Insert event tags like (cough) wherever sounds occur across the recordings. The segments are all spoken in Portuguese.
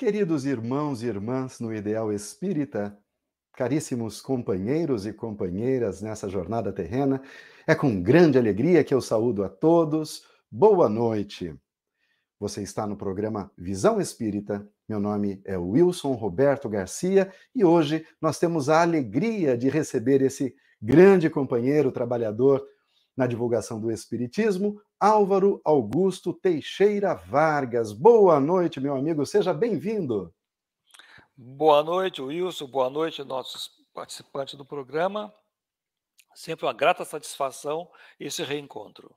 Queridos irmãos e irmãs no ideal espírita, caríssimos companheiros e companheiras nessa jornada terrena, é com grande alegria que eu saúdo a todos. Boa noite. Você está no programa Visão Espírita. Meu nome é Wilson Roberto Garcia e hoje nós temos a alegria de receber esse grande companheiro trabalhador na divulgação do Espiritismo, Álvaro Augusto Teixeira Vargas. Boa noite, meu amigo, seja bem-vindo. Boa noite, Wilson, boa noite, nossos participantes do programa. Sempre uma grata satisfação esse reencontro.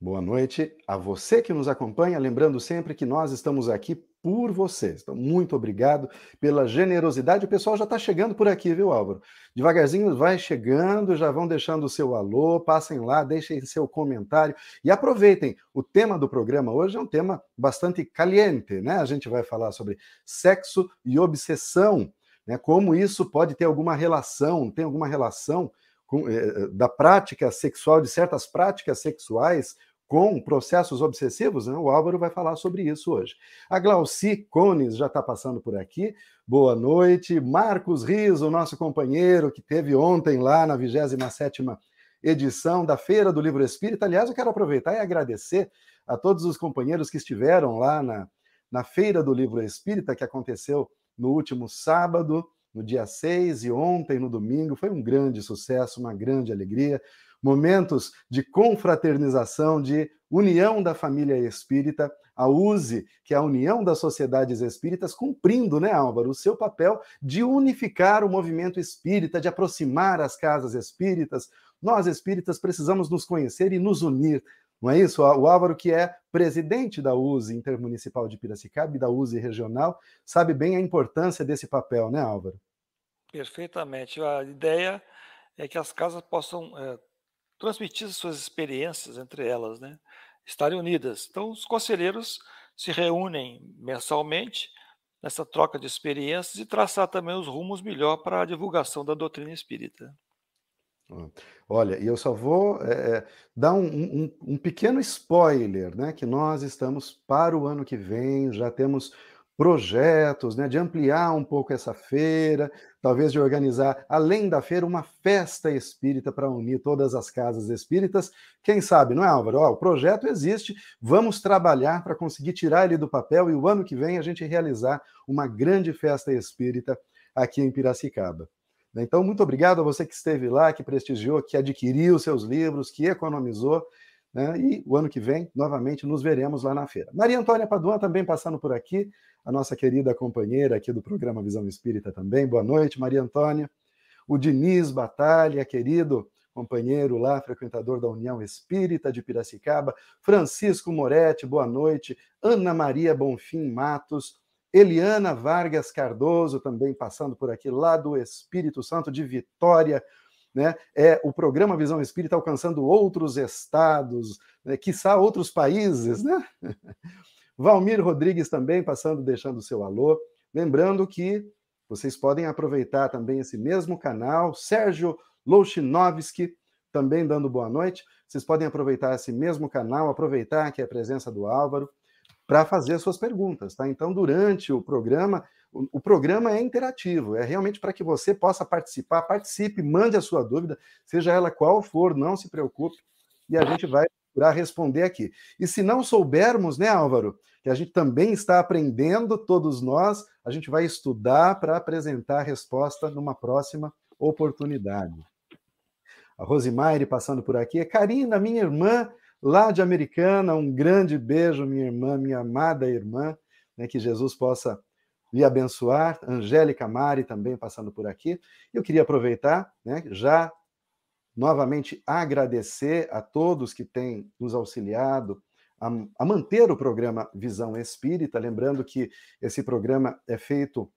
Boa noite a você que nos acompanha. Lembrando sempre que nós estamos aqui por vocês. Então, muito obrigado pela generosidade. O pessoal já está chegando por aqui, viu, Álvaro? Devagarzinho vai chegando, já vão deixando o seu alô, passem lá, deixem seu comentário e aproveitem. O tema do programa hoje é um tema bastante caliente, né? A gente vai falar sobre sexo e obsessão, né? Como isso pode ter alguma relação, tem alguma relação com, eh, da prática sexual, de certas práticas sexuais com processos obsessivos, né? o Álvaro vai falar sobre isso hoje. A Glauci Cones já está passando por aqui. Boa noite. Marcos Riso, nosso companheiro, que teve ontem lá na 27ª edição da Feira do Livro Espírita. Aliás, eu quero aproveitar e agradecer a todos os companheiros que estiveram lá na, na Feira do Livro Espírita, que aconteceu no último sábado, no dia 6 e ontem, no domingo. Foi um grande sucesso, uma grande alegria momentos de confraternização, de união da família espírita, a USE, que é a União das Sociedades Espíritas, cumprindo, né, Álvaro, o seu papel de unificar o movimento espírita, de aproximar as casas espíritas. Nós espíritas precisamos nos conhecer e nos unir. Não é isso? O Álvaro, que é presidente da USE Intermunicipal de Piracicaba e da USE Regional, sabe bem a importância desse papel, né, Álvaro? Perfeitamente. A ideia é que as casas possam é transmitir suas experiências entre elas, né? estarem unidas. Então, os conselheiros se reúnem mensalmente nessa troca de experiências e traçar também os rumos melhor para a divulgação da doutrina espírita. Olha, e eu só vou é, dar um, um, um, pequeno spoiler, né? Que nós estamos para o ano que vem, já temos projetos, né, de ampliar um pouco essa feira, talvez de organizar, além da feira, uma festa espírita para unir todas as casas espíritas. Quem sabe, não é, Álvaro? Ó, o projeto existe, vamos trabalhar para conseguir tirar ele do papel e o ano que vem a gente realizar uma grande festa espírita aqui em Piracicaba. Então, muito obrigado a você que esteve lá, que prestigiou, que adquiriu seus livros, que economizou. Né? E o ano que vem, novamente, nos veremos lá na feira. Maria Antônia Paduan também passando por aqui a nossa querida companheira aqui do programa Visão Espírita também. Boa noite, Maria Antônia. O Diniz Batalha, querido companheiro lá, frequentador da União Espírita de Piracicaba. Francisco Moretti, boa noite. Ana Maria Bonfim Matos. Eliana Vargas Cardoso, também passando por aqui, lá do Espírito Santo de Vitória. Né? É o programa Visão Espírita alcançando outros estados, né? quiçá outros países, né? (laughs) Valmir Rodrigues também passando, deixando o seu alô. Lembrando que vocês podem aproveitar também esse mesmo canal. Sérgio Louchinovski também dando boa noite. Vocês podem aproveitar esse mesmo canal, aproveitar que é a presença do Álvaro para fazer suas perguntas, tá? Então, durante o programa, o, o programa é interativo, é realmente para que você possa participar, participe, mande a sua dúvida, seja ela qual for, não se preocupe, e a gente vai procurar responder aqui. E se não soubermos, né, Álvaro, que a gente também está aprendendo, todos nós, a gente vai estudar para apresentar a resposta numa próxima oportunidade. A Rosimaire passando por aqui. Karina, minha irmã, lá de Americana, um grande beijo, minha irmã, minha amada irmã, né, que Jesus possa lhe abençoar. Angélica Mari também passando por aqui. Eu queria aproveitar, né, já novamente agradecer a todos que têm nos auxiliado a, a, manter o programa Visão Espírita, lembrando que esse programa é feito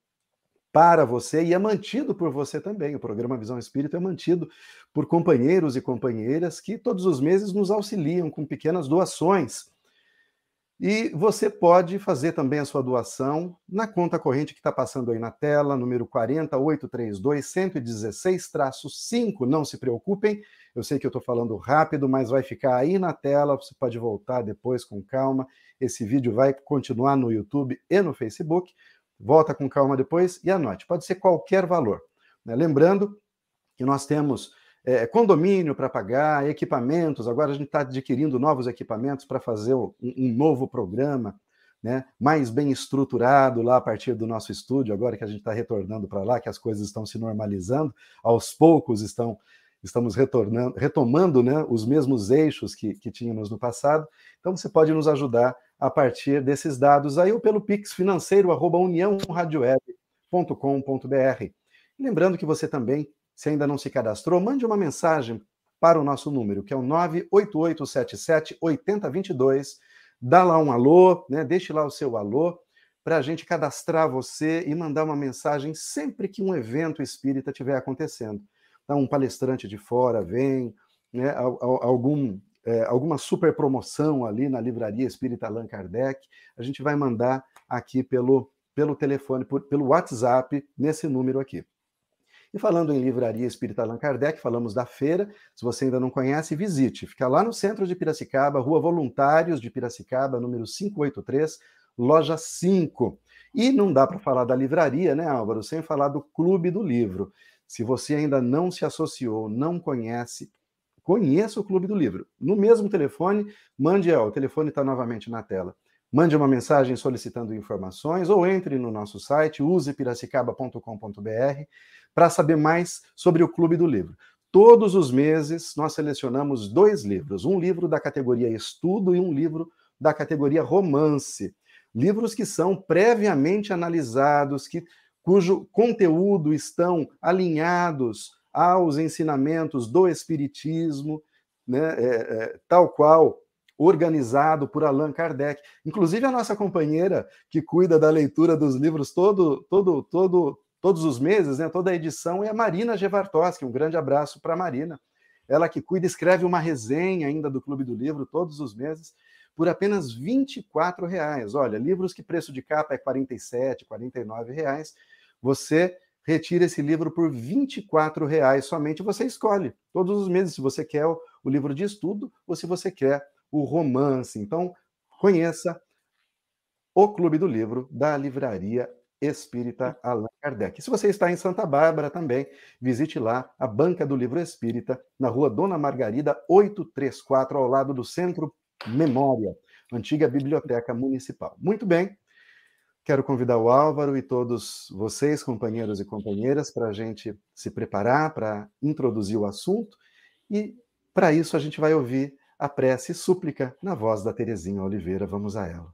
para você e é mantido por você também. O programa Visão Espírita é mantido por companheiros e companheiras que todos os meses nos auxiliam com pequenas doações. E você pode fazer também a sua doação na conta corrente que está passando aí na tela, número 40832-116-5. Não se preocupem, eu sei que eu estou falando rápido, mas vai ficar aí na tela, você pode voltar depois com calma. Esse vídeo vai continuar no YouTube e no Facebook. Volta com calma depois e anote, pode ser qualquer valor. Né? Lembrando que nós temos é, condomínio para pagar, equipamentos. Agora a gente está adquirindo novos equipamentos para fazer um, um, novo programa, né, mais bem estruturado lá a partir do nosso estúdio, agora que a gente está retornando para lá, que as coisas estão se normalizando, aos poucos estão estamos retornando, retomando né, os mesmos eixos que, que tínhamos no passado. Então você pode nos ajudar a partir desses dados aí ou pelo Pix financeiro arroba uniãoradioweb.com.br. Lembrando que você também se ainda não se cadastrou, mande uma mensagem para o nosso número, que é o 98877 8022. Dá lá um alô, né? deixe lá o seu alô, para a gente cadastrar você e mandar uma mensagem sempre que um evento espírita estiver acontecendo. Então, um palestrante de fora vem, né? algum, é, alguma super promoção ali na livraria Espírita Allan Kardec, a gente vai mandar aqui pelo, pelo telefone, por, pelo WhatsApp, nesse número aqui. E falando em Livraria Espírita Allan Kardec, falamos da feira. Se você ainda não conhece, visite. Fica lá no centro de Piracicaba, Rua Voluntários de Piracicaba, número 583, loja 5. E não dá para falar da livraria, né, Álvaro, sem falar do Clube do Livro. Se você ainda não se associou, não conhece, conheça o Clube do Livro. No mesmo telefone, mande, ó, o telefone está novamente na tela. Mande uma mensagem solicitando informações ou entre no nosso site, usepiracicaba.com.br para saber mais sobre o Clube do Livro. Todos os meses nós selecionamos dois livros, um livro da categoria estudo e um livro da categoria romance. Livros que são previamente analisados, que, cujo conteúdo estão alinhados aos ensinamentos do Espiritismo, né, é, é, tal qual organizado por Allan Kardec. Inclusive a nossa companheira que cuida da leitura dos livros todo, todo, todo, todos os meses, né, toda a edição, é a Marina Gevartoski. Um grande abraço para a Marina. Ela que cuida, escreve uma resenha ainda do Clube do Livro todos os meses por apenas 24 reais. Olha, livros que preço de capa é R$ 47, 49 reais. Você retira esse livro por 24 reais somente. Você escolhe todos os meses se você quer o, o livro de estudo ou se você quer o romance. Então, conheça o Clube do Livro da Livraria Espírita Allan Kardec. Se você está em Santa Bárbara também, visite lá a Banca do Livro Espírita, na rua Dona Margarida 834, ao lado do Centro Memória, antiga Biblioteca Municipal. Muito bem, quero convidar o Álvaro e todos vocês, companheiros e companheiras, para a gente se preparar para introduzir o assunto e, para isso, a gente vai ouvir a prece e súplica na voz da Terezinha Oliveira. Vamos a ela.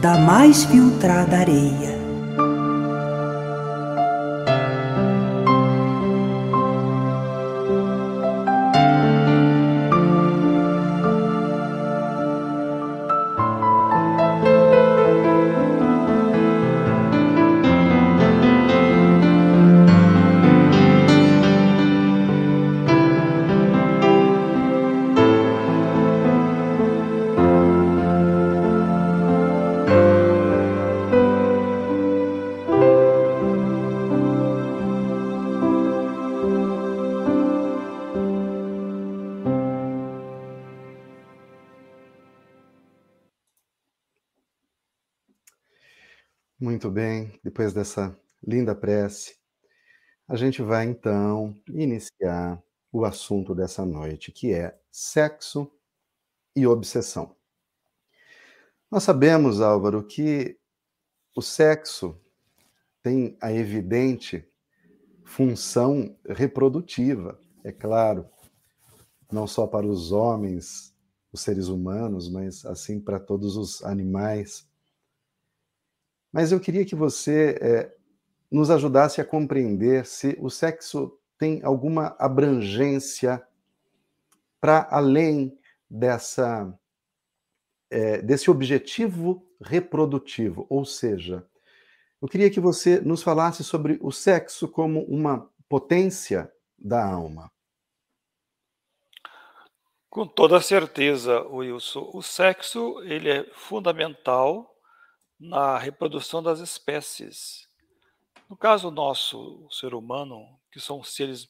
da mais filtrada areia. Muito bem, depois dessa linda prece, a gente vai então iniciar o assunto dessa noite, que é sexo e obsessão. Nós sabemos, Álvaro, que o sexo tem a evidente função reprodutiva, é claro, não só para os homens, os seres humanos, mas assim para todos os animais. Mas eu queria que você é, nos ajudasse a compreender se o sexo tem alguma abrangência para além dessa é, desse objetivo reprodutivo, ou seja, eu queria que você nos falasse sobre o sexo como uma potência da alma. Com toda certeza, Wilson, o sexo ele é fundamental na reprodução das espécies. No caso nosso, o ser humano, que são seres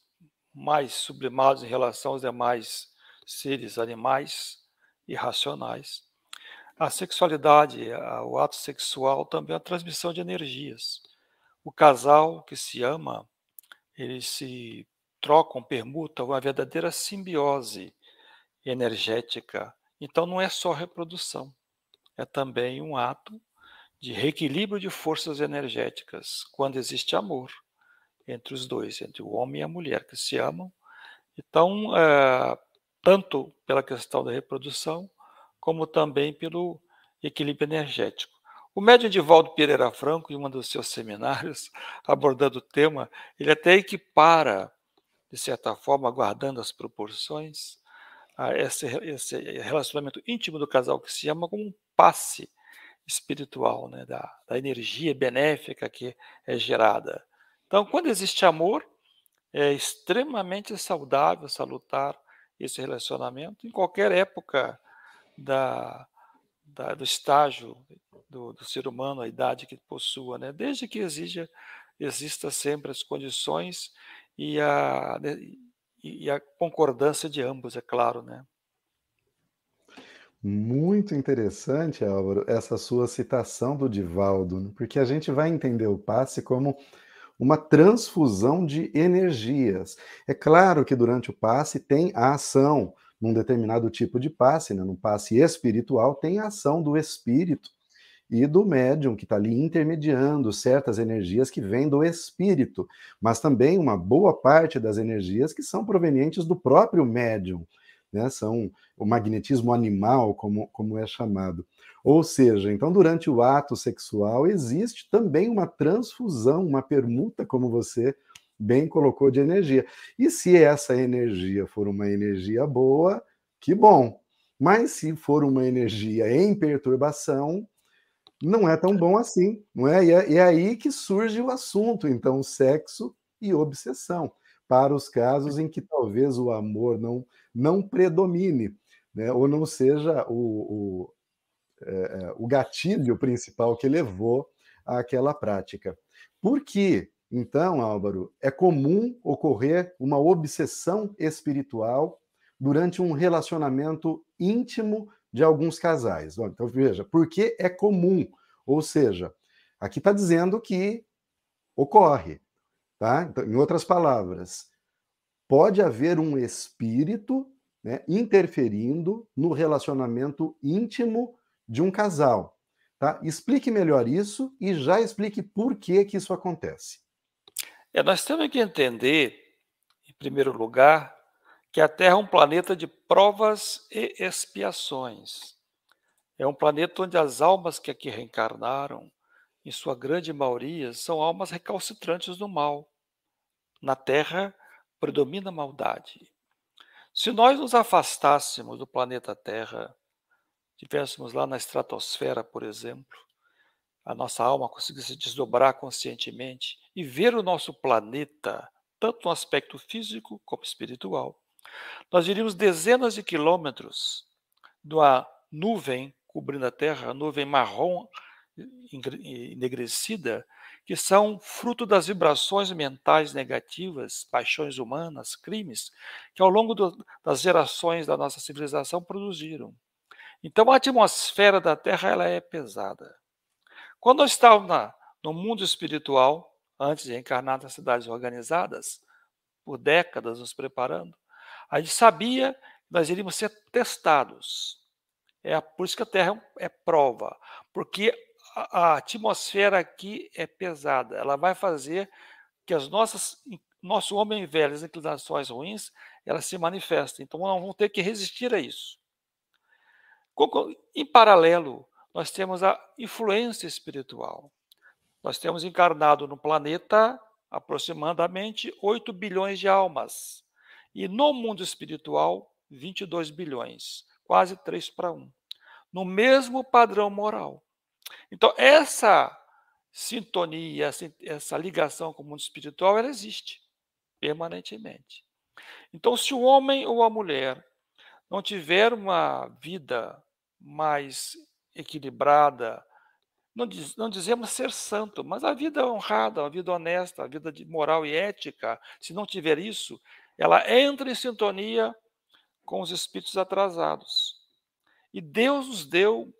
mais sublimados em relação aos demais seres animais irracionais, a sexualidade, o ato sexual também é a transmissão de energias. O casal que se ama, eles se trocam, permutam uma verdadeira simbiose energética. Então não é só reprodução, é também um ato de reequilíbrio de forças energéticas, quando existe amor entre os dois, entre o homem e a mulher que se amam. Então, é, tanto pela questão da reprodução, como também pelo equilíbrio energético. O médium Divaldo Pereira Franco, em um dos seus seminários, (laughs) abordando o tema, ele até equipara, de certa forma, guardando as proporções, esse, esse relacionamento íntimo do casal que se ama como um passe espiritual, né, da, da energia benéfica que é gerada. Então, quando existe amor, é extremamente saudável, salutar esse relacionamento em qualquer época da, da do estágio do, do, ser humano, a idade que possua, né? desde que exija, exista sempre as condições e a, né, e a concordância de ambos, é claro, né? Muito interessante, Álvaro, essa sua citação do Divaldo, né? porque a gente vai entender o passe como uma transfusão de energias. É claro que durante o passe tem a ação, num determinado tipo de passe, né? no passe espiritual, tem a ação do espírito e do médium que está ali intermediando certas energias que vêm do espírito, mas também uma boa parte das energias que são provenientes do próprio médium né? São o magnetismo animal, como, como é chamado. Ou seja, então, durante o ato sexual, existe também uma transfusão, uma permuta, como você bem colocou, de energia. E se essa energia for uma energia boa, que bom. Mas se for uma energia em perturbação, não é tão bom assim, não é? E é, é aí que surge o assunto, então, sexo e obsessão para os casos em que talvez o amor não, não predomine, né? ou não seja o, o, é, é, o gatilho principal que levou àquela prática. Por que, então, Álvaro, é comum ocorrer uma obsessão espiritual durante um relacionamento íntimo de alguns casais? Então, veja, por que é comum? Ou seja, aqui está dizendo que ocorre. Tá? Então, em outras palavras, pode haver um espírito né, interferindo no relacionamento íntimo de um casal. Tá? Explique melhor isso e já explique por que, que isso acontece. É, nós temos que entender, em primeiro lugar, que a Terra é um planeta de provas e expiações. É um planeta onde as almas que aqui reencarnaram em sua grande maioria, são almas recalcitrantes do mal. Na Terra predomina a maldade. Se nós nos afastássemos do planeta Terra, estivéssemos lá na estratosfera, por exemplo, a nossa alma conseguisse desdobrar conscientemente e ver o nosso planeta, tanto no aspecto físico como espiritual, nós iríamos dezenas de quilômetros de uma nuvem cobrindo a Terra, nuvem marrom enegrecida, que são fruto das vibrações mentais negativas, paixões humanas, crimes, que ao longo do, das gerações da nossa civilização produziram. Então a atmosfera da Terra ela é pesada. Quando nós estávamos na, no mundo espiritual, antes de encarnar nas cidades organizadas, por décadas nos preparando, a gente sabia que nós iríamos ser testados. É por isso que a Terra é prova, porque a, atmosfera aqui é pesada. Ela vai fazer que as nossas nosso homem velho, as inclinações ruins, elas se manifestem. Então, nós vamos ter que resistir a isso. Em paralelo, nós temos a influência espiritual. Nós temos encarnado no planeta aproximadamente 8 bilhões de almas. E no mundo espiritual, 22 bilhões, quase 3 para 1. No mesmo padrão moral. Então, essa sintonia, essa, essa ligação com o mundo espiritual, ela existe permanentemente. Então, se o homem ou a mulher não tiver uma vida mais equilibrada, não, diz, não dizemos ser santo, mas a vida honrada, a vida honesta, a vida de moral e ética, se não tiver isso, ela entra em sintonia com os espíritos atrasados. E Deus nos deu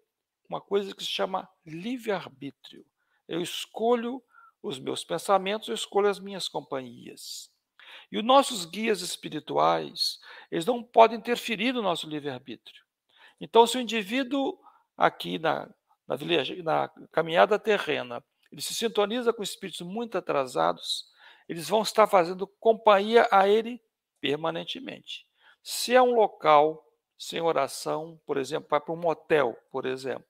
uma coisa que se chama livre-arbítrio. Eu escolho os meus pensamentos, eu escolho as minhas companhias. E os nossos guias espirituais, eles não podem interferir no nosso livre-arbítrio. Então, se o indivíduo aqui na, na, na caminhada terrena, ele se sintoniza com espíritos muito atrasados, eles vão estar fazendo companhia a ele permanentemente. Se é um local sem oração, por exemplo, vai para um motel, por exemplo,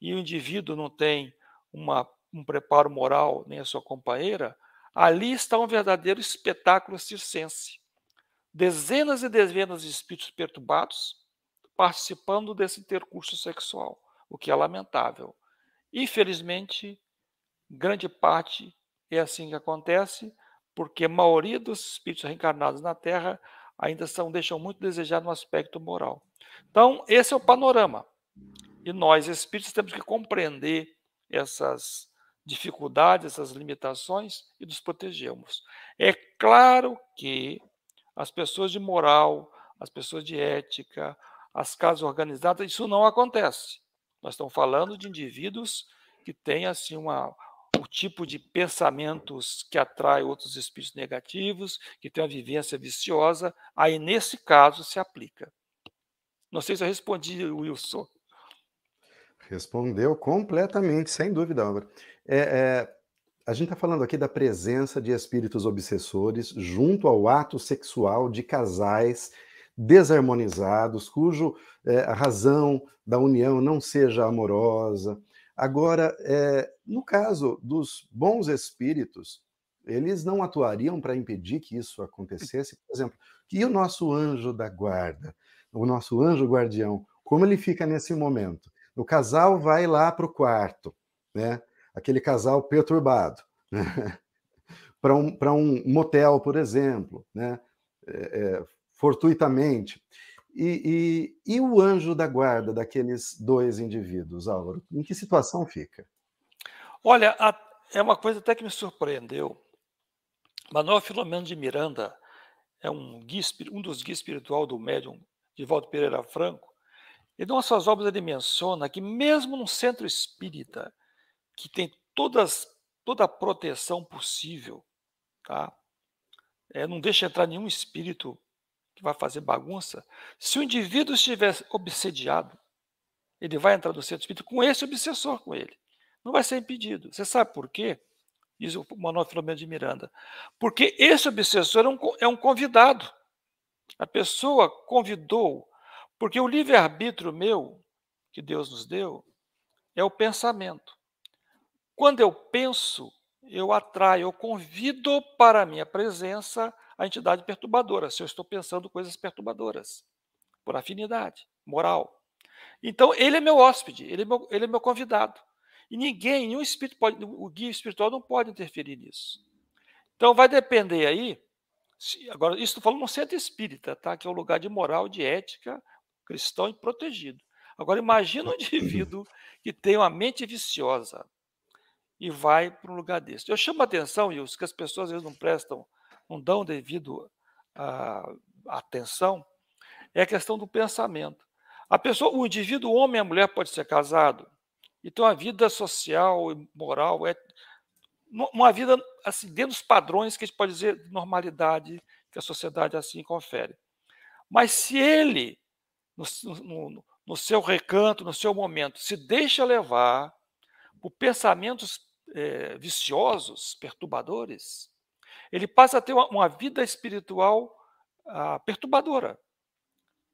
e o indivíduo não tem uma, um preparo moral nem a sua companheira, Ali está um verdadeiro espetáculo circense. Dezenas e dezenas de espíritos perturbados participando desse intercurso sexual, o que é lamentável. Infelizmente, grande parte é assim que acontece, porque a maioria dos espíritos reencarnados na Terra ainda são, deixam muito desejar no aspecto moral. Então, esse é o panorama. E nós, espíritos, temos que compreender essas dificuldades, essas limitações e nos protegemos. É claro que as pessoas de moral, as pessoas de ética, as casas organizadas, isso não acontece. Nós estamos falando de indivíduos que têm assim uma o tipo de pensamentos que atrai outros espíritos negativos, que tem uma vivência viciosa, aí nesse caso se aplica. Não sei se eu respondi, Wilson. Respondeu completamente, sem dúvida, Álvaro. É, é, a gente está falando aqui da presença de espíritos obsessores junto ao ato sexual de casais desarmonizados, cujo é, a razão da união não seja amorosa. Agora, é, no caso dos bons espíritos, eles não atuariam para impedir que isso acontecesse? Por exemplo, e o nosso anjo da guarda, o nosso anjo guardião, como ele fica nesse momento? O casal vai lá para o quarto, né? aquele casal perturbado, né? (laughs) para um, um motel, por exemplo, né? É, é, fortuitamente. E, e, e, o anjo da guarda daqueles dois indivíduos, Álvaro? Em que situação fica? Olha, a, é uma coisa até que me surpreendeu. Manuel Filomeno de Miranda é um, guia, um dos guias espiritual do médium de Walter Pereira Franco. E em suas obras ele menciona que mesmo no centro espírita, que tem todas, toda a proteção possível, tá? É, não deixa entrar nenhum espírito que vai fazer bagunça. Se o indivíduo estiver obsediado, ele vai entrar no centro espírita com esse obsessor com ele. Não vai ser impedido. Você sabe por quê? Diz o Manuel Filomeno de Miranda. Porque esse obsessor é um, é um convidado. A pessoa convidou, porque o livre-arbítrio meu, que Deus nos deu, é o pensamento. Quando eu penso, eu atraio, eu convido para a minha presença a entidade perturbadora, se eu estou pensando coisas perturbadoras, por afinidade moral. Então, ele é meu hóspede, ele é meu, ele é meu convidado. E ninguém, nenhum espírito pode, o guia espiritual não pode interferir nisso. Então, vai depender aí, se, agora, isso estou falando no centro espírita, tá? que é um lugar de moral, de ética, cristão e protegido. Agora, imagina um (laughs) indivíduo que tem uma mente viciosa, e vai para um lugar desse. Eu chamo a atenção, e os que as pessoas às vezes não prestam, não dão devido a, a atenção, é a questão do pensamento. A pessoa, o indivíduo, o homem e a mulher pode ser casado e ter uma vida social e moral é uma vida assim dentro dos padrões que a gente pode dizer de normalidade que a sociedade assim confere. Mas se ele, no, no, no seu recanto, no seu momento, se deixa levar por pensamentos é, viciosos, perturbadores, ele passa a ter uma, uma vida espiritual ah, perturbadora.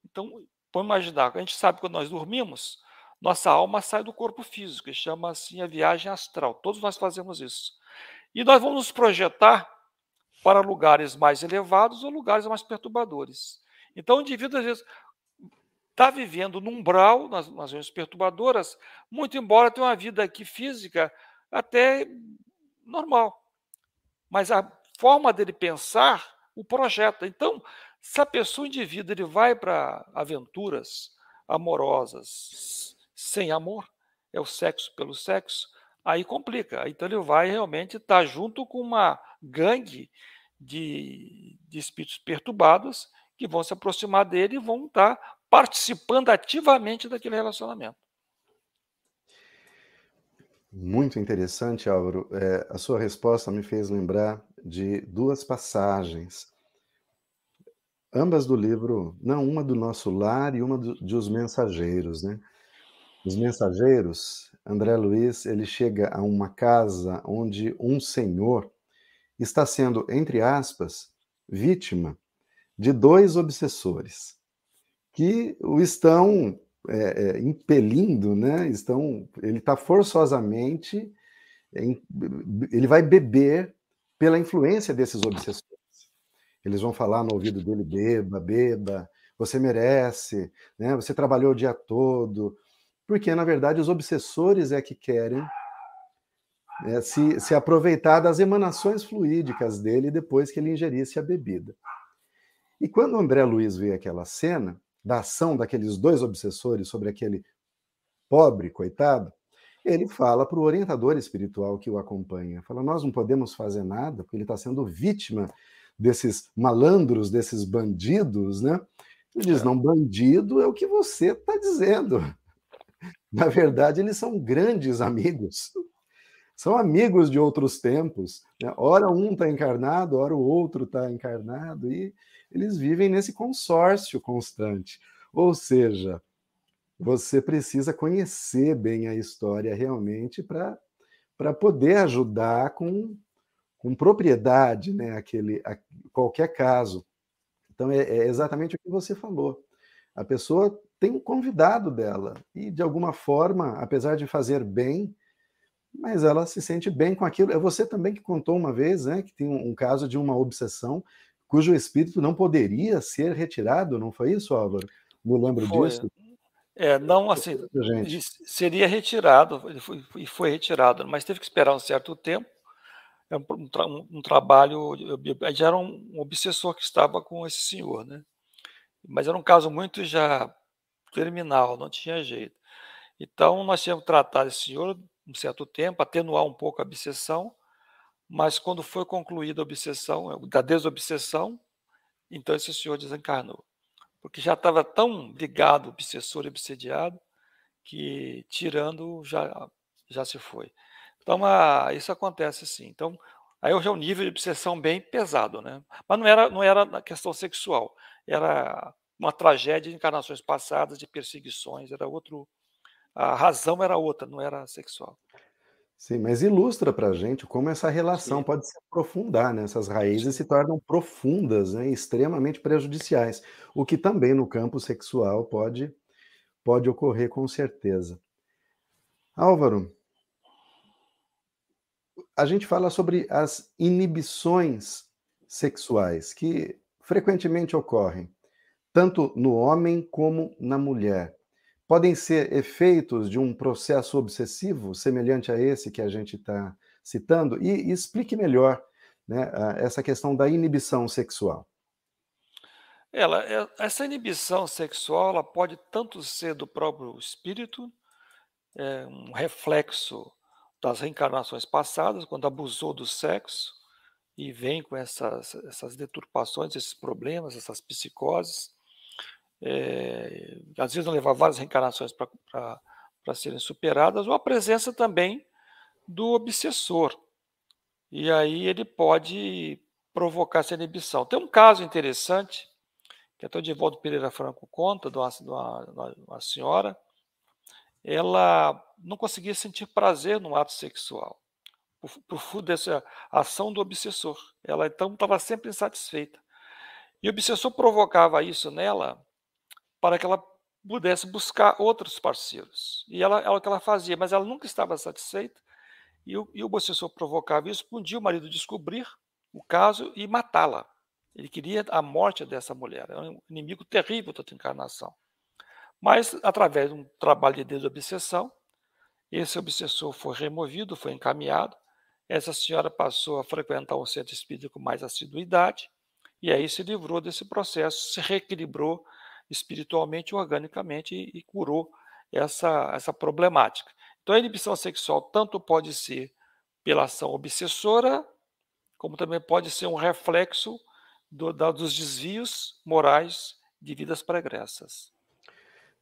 Então, vamos imaginar, a gente sabe que quando nós dormimos, nossa alma sai do corpo físico, que chama assim a viagem astral. Todos nós fazemos isso. E nós vamos nos projetar para lugares mais elevados ou lugares mais perturbadores. Então, o indivíduo, às vezes, está vivendo num umbral, nas, nas regiões perturbadoras, muito embora tenha uma vida aqui física até normal. Mas a forma dele pensar o projeta. Então, se a pessoa, o indivíduo, ele vai para aventuras amorosas sem amor, é o sexo pelo sexo, aí complica. Então ele vai realmente estar tá junto com uma gangue de, de espíritos perturbados que vão se aproximar dele e vão estar tá participando ativamente daquele relacionamento. Muito interessante, Álvaro. É, a sua resposta me fez lembrar de duas passagens, ambas do livro, não, uma do Nosso Lar e uma do, de Os Mensageiros, né? Os Mensageiros, André Luiz, ele chega a uma casa onde um senhor está sendo, entre aspas, vítima de dois obsessores que o estão é, é, impelindo, né? Estão, ele está forçosamente, ele vai beber pela influência desses obsessores. Eles vão falar no ouvido dele: beba, beba, você merece, né? Você trabalhou o dia todo, porque na verdade os obsessores é que querem é, se, se aproveitar das emanações fluídicas dele depois que ele ingerisse a bebida. E quando o André Luiz vê aquela cena, da ação daqueles dois obsessores sobre aquele pobre coitado, ele fala para o orientador espiritual que o acompanha, fala, nós não podemos fazer nada, porque ele está sendo vítima desses malandros, desses bandidos, né? Ele diz, é. não, bandido é o que você está dizendo. (laughs) Na verdade, eles são grandes amigos. São amigos de outros tempos. Né? Ora um está encarnado, ora o outro está encarnado, e eles vivem nesse consórcio constante. Ou seja, você precisa conhecer bem a história realmente para poder ajudar com, com propriedade né, aquele, a, qualquer caso. Então, é, é exatamente o que você falou. A pessoa tem um convidado dela, e de alguma forma, apesar de fazer bem, mas ela se sente bem com aquilo. É você também que contou uma vez, né, que tem um, um caso de uma obsessão cujo espírito não poderia ser retirado, não foi isso, Álvaro? Me lembro foi. disso. É, não assim, seria retirado, e foi, foi, retirado, mas teve que esperar um certo tempo. É um, um, um trabalho, já era um obsessor que estava com esse senhor, né? Mas era um caso muito já terminal, não tinha jeito. Então, nós tínhamos que tratar esse senhor um certo tempo, atenuar um pouco a obsessão, mas quando foi concluída a obsessão, da desobsessão, então esse senhor desencarnou. Porque já estava tão ligado, obsessor e obsediado, que tirando já, já se foi. Então, a, isso acontece assim. Então, aí hoje é um nível de obsessão bem pesado, né? Mas não era, não era na questão sexual, era uma tragédia de encarnações passadas, de perseguições, era outro. A razão era outra, não era sexual. Sim, mas ilustra para a gente como essa relação Sim. pode se aprofundar, né? Essas raízes se tornam profundas, né? extremamente prejudiciais, o que também no campo sexual pode, pode ocorrer com certeza. Álvaro, a gente fala sobre as inibições sexuais que frequentemente ocorrem, tanto no homem como na mulher podem ser efeitos de um processo obsessivo semelhante a esse que a gente está citando? E, e, explique melhor né, essa questão da inibição sexual. Ela, é, essa inibição sexual ela pode tanto ser do próprio espírito, é, um reflexo das reencarnações passadas, quando abusou do sexo e vem com essas, essas deturpações, esses problemas, essas psicoses, é, às vezes vão levar várias reencarnações para serem superadas, ou a presença também do obsessor, e aí ele pode provocar essa inibição. Tem um caso interessante, que até o Divaldo Pereira Franco conta, de uma, de uma, uma senhora, ela não conseguia sentir prazer no ato sexual, por, por dessa ação do obsessor. Ela então estava sempre insatisfeita. E o obsessor provocava isso nela para que ela pudesse buscar outros parceiros. E ela, ela o que ela fazia, mas ela nunca estava satisfeita. E o, e o obsessor provocava isso. Um dia o marido descobrir o caso e matá-la. Ele queria a morte dessa mulher. É um inimigo terrível da encarnação. Mas, através de um trabalho de desobsessão, esse obsessor foi removido, foi encaminhado. Essa senhora passou a frequentar um centro espírita com mais assiduidade e aí se livrou desse processo, se reequilibrou espiritualmente, organicamente e, e curou essa, essa problemática. Então, a inibição sexual tanto pode ser pela ação obsessora, como também pode ser um reflexo do, da, dos desvios morais de vidas pregressas.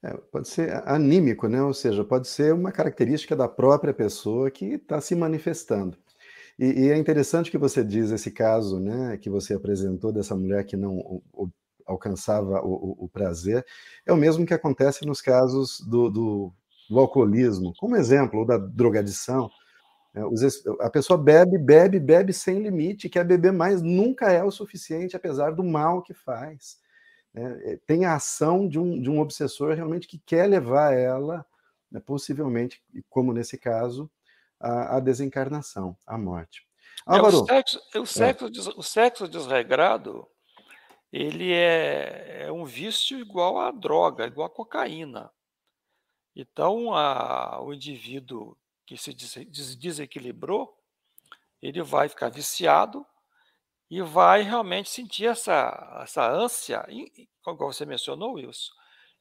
É, pode ser anímico, né? ou seja, pode ser uma característica da própria pessoa que está se manifestando. E, e, é interessante que você diz esse caso né, que você apresentou dessa mulher que não o, o, alcançava o, o, prazer, é o mesmo que acontece nos casos do, do, do alcoolismo, como exemplo, ou da drogadição. É, a pessoa bebe, bebe, bebe sem limite, quer beber mais, nunca é o suficiente, apesar do mal que faz. É, tem a ação de um, de um obsessor realmente que quer levar ela, né, possivelmente, como nesse caso, à, desencarnação, à morte. Álvaro, é, o, sexo, o, sexo, é. o sexo desregrado ele é, é, um vício igual à droga, igual à cocaína. Então, a, o indivíduo que se des, desequilibrou, ele vai ficar viciado e vai realmente sentir essa, essa ânsia, como você mencionou, Wilson,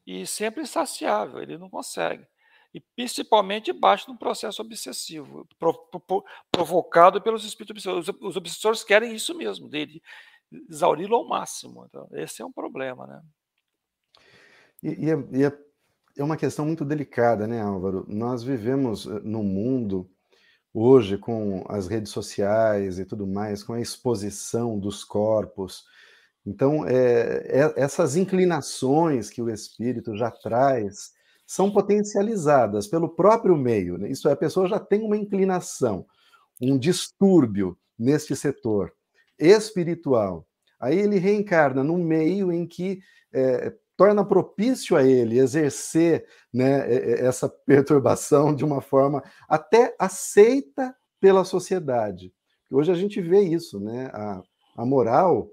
e sempre insaciável, ele não consegue. E principalmente de um processo obsessivo, provocado pelos espíritos obsessores. Os obsessores querem isso mesmo, dele, exauri-lo ao máximo. Então, esse é um problema, né? E, e, é, e é, é uma questão muito delicada, né, Álvaro? Nós vivemos eh, num mundo hoje com as redes sociais e tudo mais, com a exposição dos corpos. Então, é, é, essas inclinações que o espírito já traz são potencializadas pelo próprio meio. Né? Isso é, a pessoa já tem uma inclinação, um distúrbio neste setor espiritual. Aí ele reencarna num meio em que é, torna propício a ele exercer né, essa (laughs) perturbação de uma forma até aceita pela sociedade. Hoje a gente vê isso, né? A, a moral,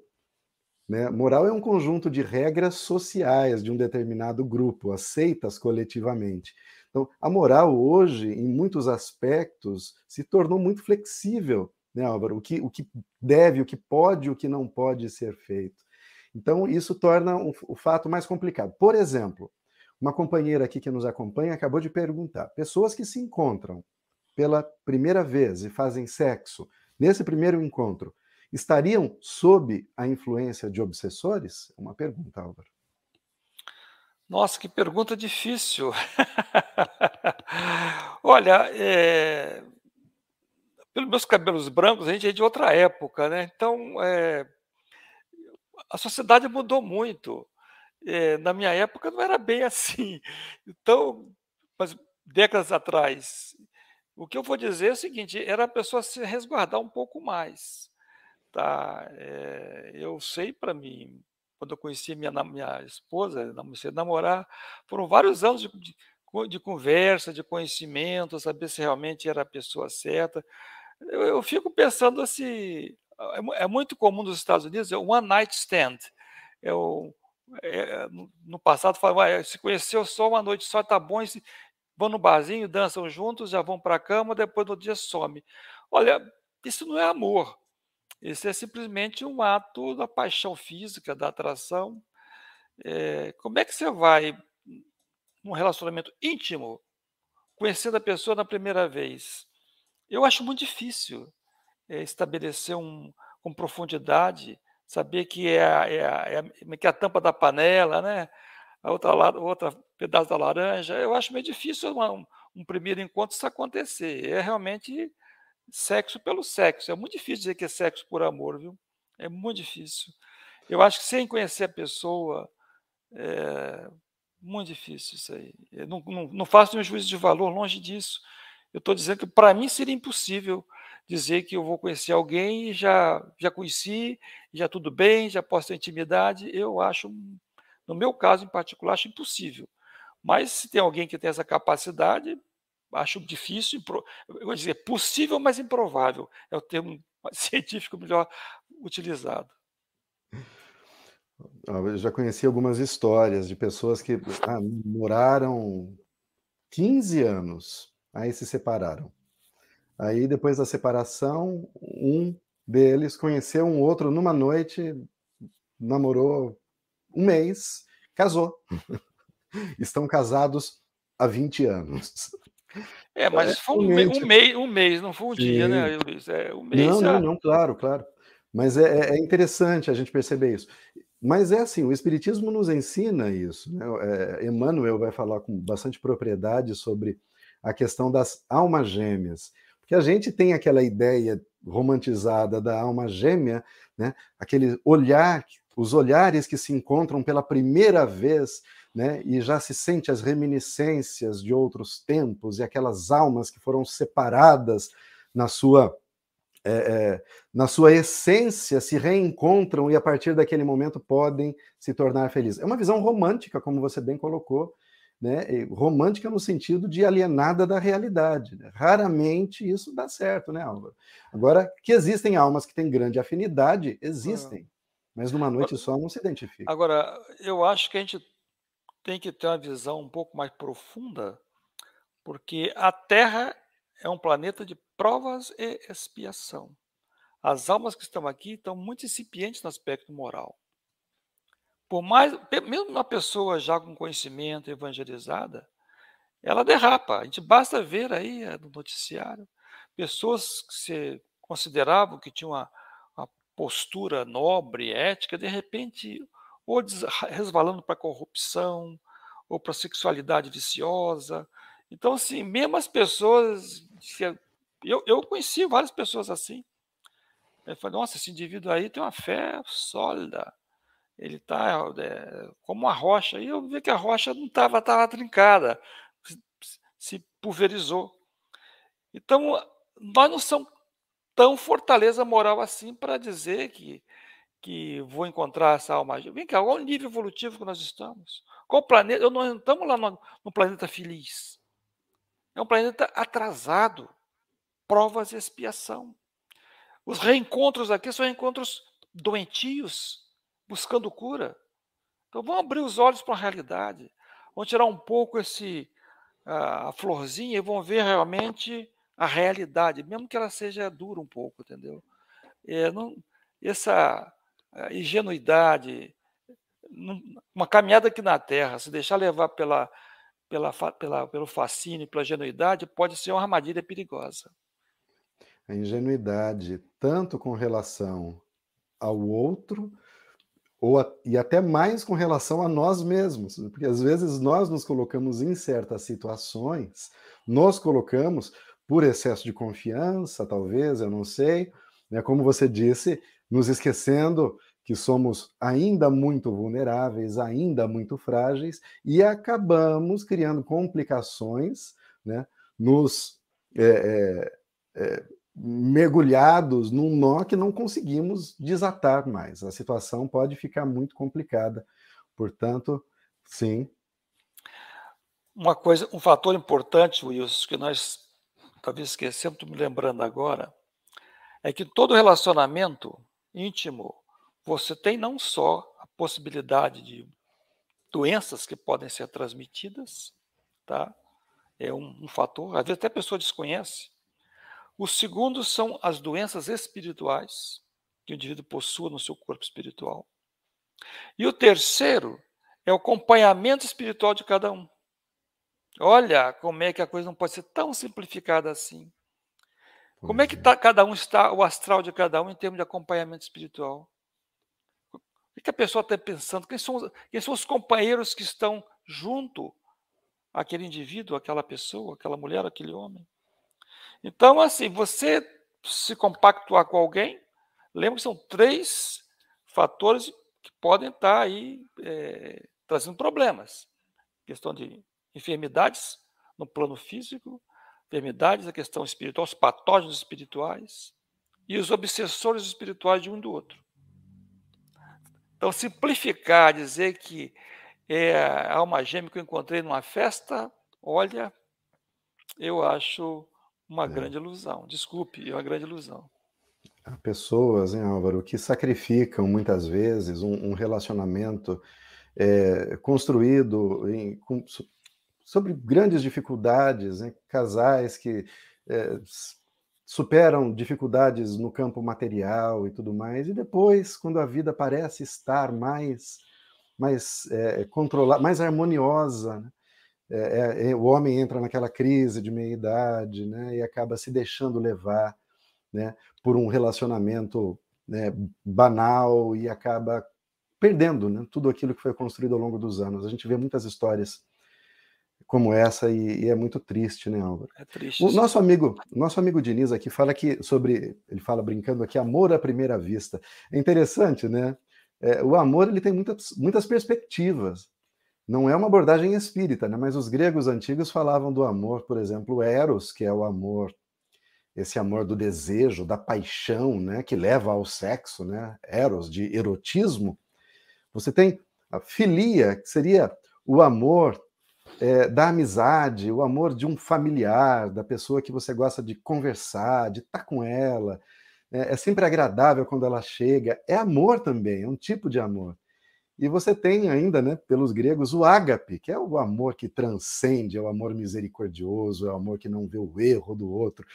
né? Moral é um conjunto de regras sociais de um determinado grupo, aceitas coletivamente. Então, a moral hoje, em muitos aspectos, se tornou muito flexível né, Álvaro? O que, o que deve, o que pode, o que não pode ser feito. Então, isso torna o, o fato mais complicado. Por exemplo, uma companheira aqui que nos acompanha acabou de perguntar: pessoas que se encontram pela primeira vez e fazem sexo nesse primeiro encontro estariam sob a influência de obsessores? Uma pergunta, Álvaro. Nossa, que pergunta difícil. (laughs) Olha, é, pelos meus cabelos brancos, a gente é de outra época, né? Então, é, a sociedade mudou muito. É, na minha época não era bem (laughs) assim. Então, mas décadas atrás, o que eu vou dizer é o seguinte: era a pessoa se resguardar um pouco mais. Tá? É, eu sei para mim, quando eu conheci minha, minha esposa, comecei a namorar, foram vários anos de, de, de conversa, de conhecimento, saber se realmente era a pessoa certa. Eu, eu fico pensando assim, é, é, muito comum nos Estados Unidos, é one night stand. É o, é, no passado falavam, se conheceu só uma noite só, tá bom, se, vão no barzinho, dançam juntos, já vão para a cama, depois no dia some. Olha, isso não é amor. Isso é simplesmente um ato da paixão física, da atração. É, como é que você vai, num relacionamento íntimo, conhecendo a pessoa na primeira vez? Eu acho muito difícil é, estabelecer um, com profundidade, saber que é, a, é, é, é que é a tampa da panela, né? a outra, outra pedaço da laranja. Eu acho meio difícil uma, um, um, primeiro encontro isso acontecer. É realmente sexo pelo sexo. É muito difícil dizer que é sexo por amor, viu? É muito difícil. Eu acho que sem conhecer a pessoa, é muito difícil isso aí. Eu não, não, não faço nenhum juízo de valor, longe disso. Eu estou dizendo que para mim seria impossível dizer que eu vou conhecer alguém e já, já conheci, já tudo bem, já posso ter intimidade. Eu acho, no meu caso em particular, acho impossível. Mas se tem alguém que tem essa capacidade, acho difícil, eu vou dizer possível, mas improvável. É o termo (laughs) científico melhor utilizado. Eu já conheci algumas histórias de pessoas que ah, moraram 15 anos, aí se separaram. Aí, depois da separação, um deles conheceu um outro numa noite, namorou um mês, casou. (laughs) Estão casados há 20 anos. É, mas é, foi um, mês, um, mês, um mês, não foi um dia, né, Luiz? É, um mês, não, não, não, claro, claro. Mas é, é, é interessante a gente perceber isso. Mas é assim, o Espiritismo nos ensina isso. Né? É, Emmanuel vai falar com bastante propriedade sobre a questão das almas gêmeas. Porque a gente tem aquela ideia romantizada da alma gêmea, né? aquele olhar, os olhares que se encontram pela primeira vez né? e já se sente as reminiscências de outros tempos e aquelas almas que foram separadas na sua é, é, na sua essência se reencontram e a partir daquele momento podem se tornar felizes. É uma visão romântica, como você bem colocou, né? romântica no sentido de alienada da realidade. Né? Raramente isso dá certo, né, Álvaro? Agora, que existem almas que têm grande afinidade, existem, mas numa noite só não se identifica. Agora, eu acho que a gente tem que ter uma visão um pouco mais profunda, porque a Terra é um planeta de provas e expiação. As almas que estão aqui estão muito incipientes no aspecto moral. Por mais, mesmo uma pessoa já com conhecimento evangelizada, ela derrapa. A gente basta ver aí eh, no noticiário pessoas que se consideravam que tinham uma, uma postura nobre, ética, de repente ou resvalando para a corrupção, ou para a sexualidade viciosa. Então, assim, mesmo as pessoas. Eu, eu conheci várias pessoas assim. Eu falei, nossa, esse indivíduo aí tem uma fé sólida. Ele está é, como uma rocha. E eu vi que a rocha não estava tava trincada, se pulverizou. Então, nós não somos tão fortaleza moral assim para dizer que que vou encontrar essa alma. Vem cá, qual o nível evolutivo que nós estamos? Qual planeta? Eu não estamos lá no, no planeta feliz. É um planeta atrasado. Provas e expiação. Os reencontros aqui são reencontros doentios, buscando cura. Então vamos abrir os olhos para a realidade. Vamos tirar um pouco esse a, a florzinha e vão ver realmente a realidade, mesmo que ela seja dura um pouco, entendeu? É, não, essa ingenuidade, uma caminhada aqui na Terra, se deixar levar pela, pela, pela, pelo fascínio, pela ingenuidade, pode ser uma armadilha perigosa. A ingenuidade, tanto com relação ao outro, ou a, e até mais com relação a nós mesmos, porque às vezes nós nos colocamos em certas situações, nos colocamos por excesso de confiança, talvez, eu não sei, né, como você disse, nos esquecendo que somos ainda muito vulneráveis, ainda muito frágeis, e acabamos criando complicações, né, nos é, é, é, mergulhados num nó que não conseguimos desatar mais. A situação pode ficar muito complicada. Portanto, sim. Uma coisa, um fator importante, Wilson, que nós talvez esquecemos, estou me lembrando agora, é que todo relacionamento íntimo você tem não só a possibilidade de doenças que podem ser transmitidas, tá? É um, um fator, às vezes até a pessoa desconhece. O segundo são as doenças espirituais que o indivíduo possua no seu corpo espiritual. E o terceiro é o acompanhamento espiritual de cada um. Olha como é que a coisa não pode ser tão simplificada assim. Como é que tá, cada um está, o astral de cada um em termos de acompanhamento espiritual? O que a pessoa está pensando? Quem são, quem são os companheiros que estão junto àquele indivíduo, aquela pessoa, aquela mulher, aquele homem? Então, assim, você se compactuar com alguém, lembra que são três fatores que podem estar aí é, trazendo problemas. Questão de enfermidades no plano físico, enfermidades, a questão espiritual, os patógenos espirituais e os obsessores espirituais de um do outro. Então, simplificar, dizer que é a alma gêmea que eu encontrei numa festa, olha, eu acho uma é. grande ilusão. Desculpe, é uma grande ilusão. Há pessoas, hein, Álvaro, que sacrificam muitas vezes um, um relacionamento é, construído em, com, sobre grandes dificuldades, né? casais que é, superam dificuldades no campo material e tudo mais, e depois, quando a vida parece estar mais, mais é, controlada, mais harmoniosa, né? É, o homem entra naquela crise de meia-idade né? e acaba se deixando levar né? por um relacionamento né, banal e acaba perdendo né, tudo aquilo que foi construído ao longo dos anos. A gente vê muitas histórias como essa e, e, é muito triste, né, Álvaro? É triste. O nosso amigo, nosso amigo Diniz aqui fala que sobre, ele fala brincando aqui, amor à primeira vista. É interessante, né? É, o amor ele tem muitas, muitas perspectivas. Não é uma abordagem espírita, né? Mas os gregos antigos falavam do amor, por exemplo, eros, que é o amor, esse amor do desejo, da paixão, né? Que leva ao sexo, né? Eros de erotismo. Você tem a filia, que seria o amor é, da amizade, o amor de um familiar, da pessoa que você gosta de conversar, de estar com ela. É, é sempre agradável quando ela chega. É amor também, é um tipo de amor. E você tem ainda, né, pelos gregos, o ágape, que é o amor que transcende, é o amor misericordioso, é o amor que não vê o erro do outro,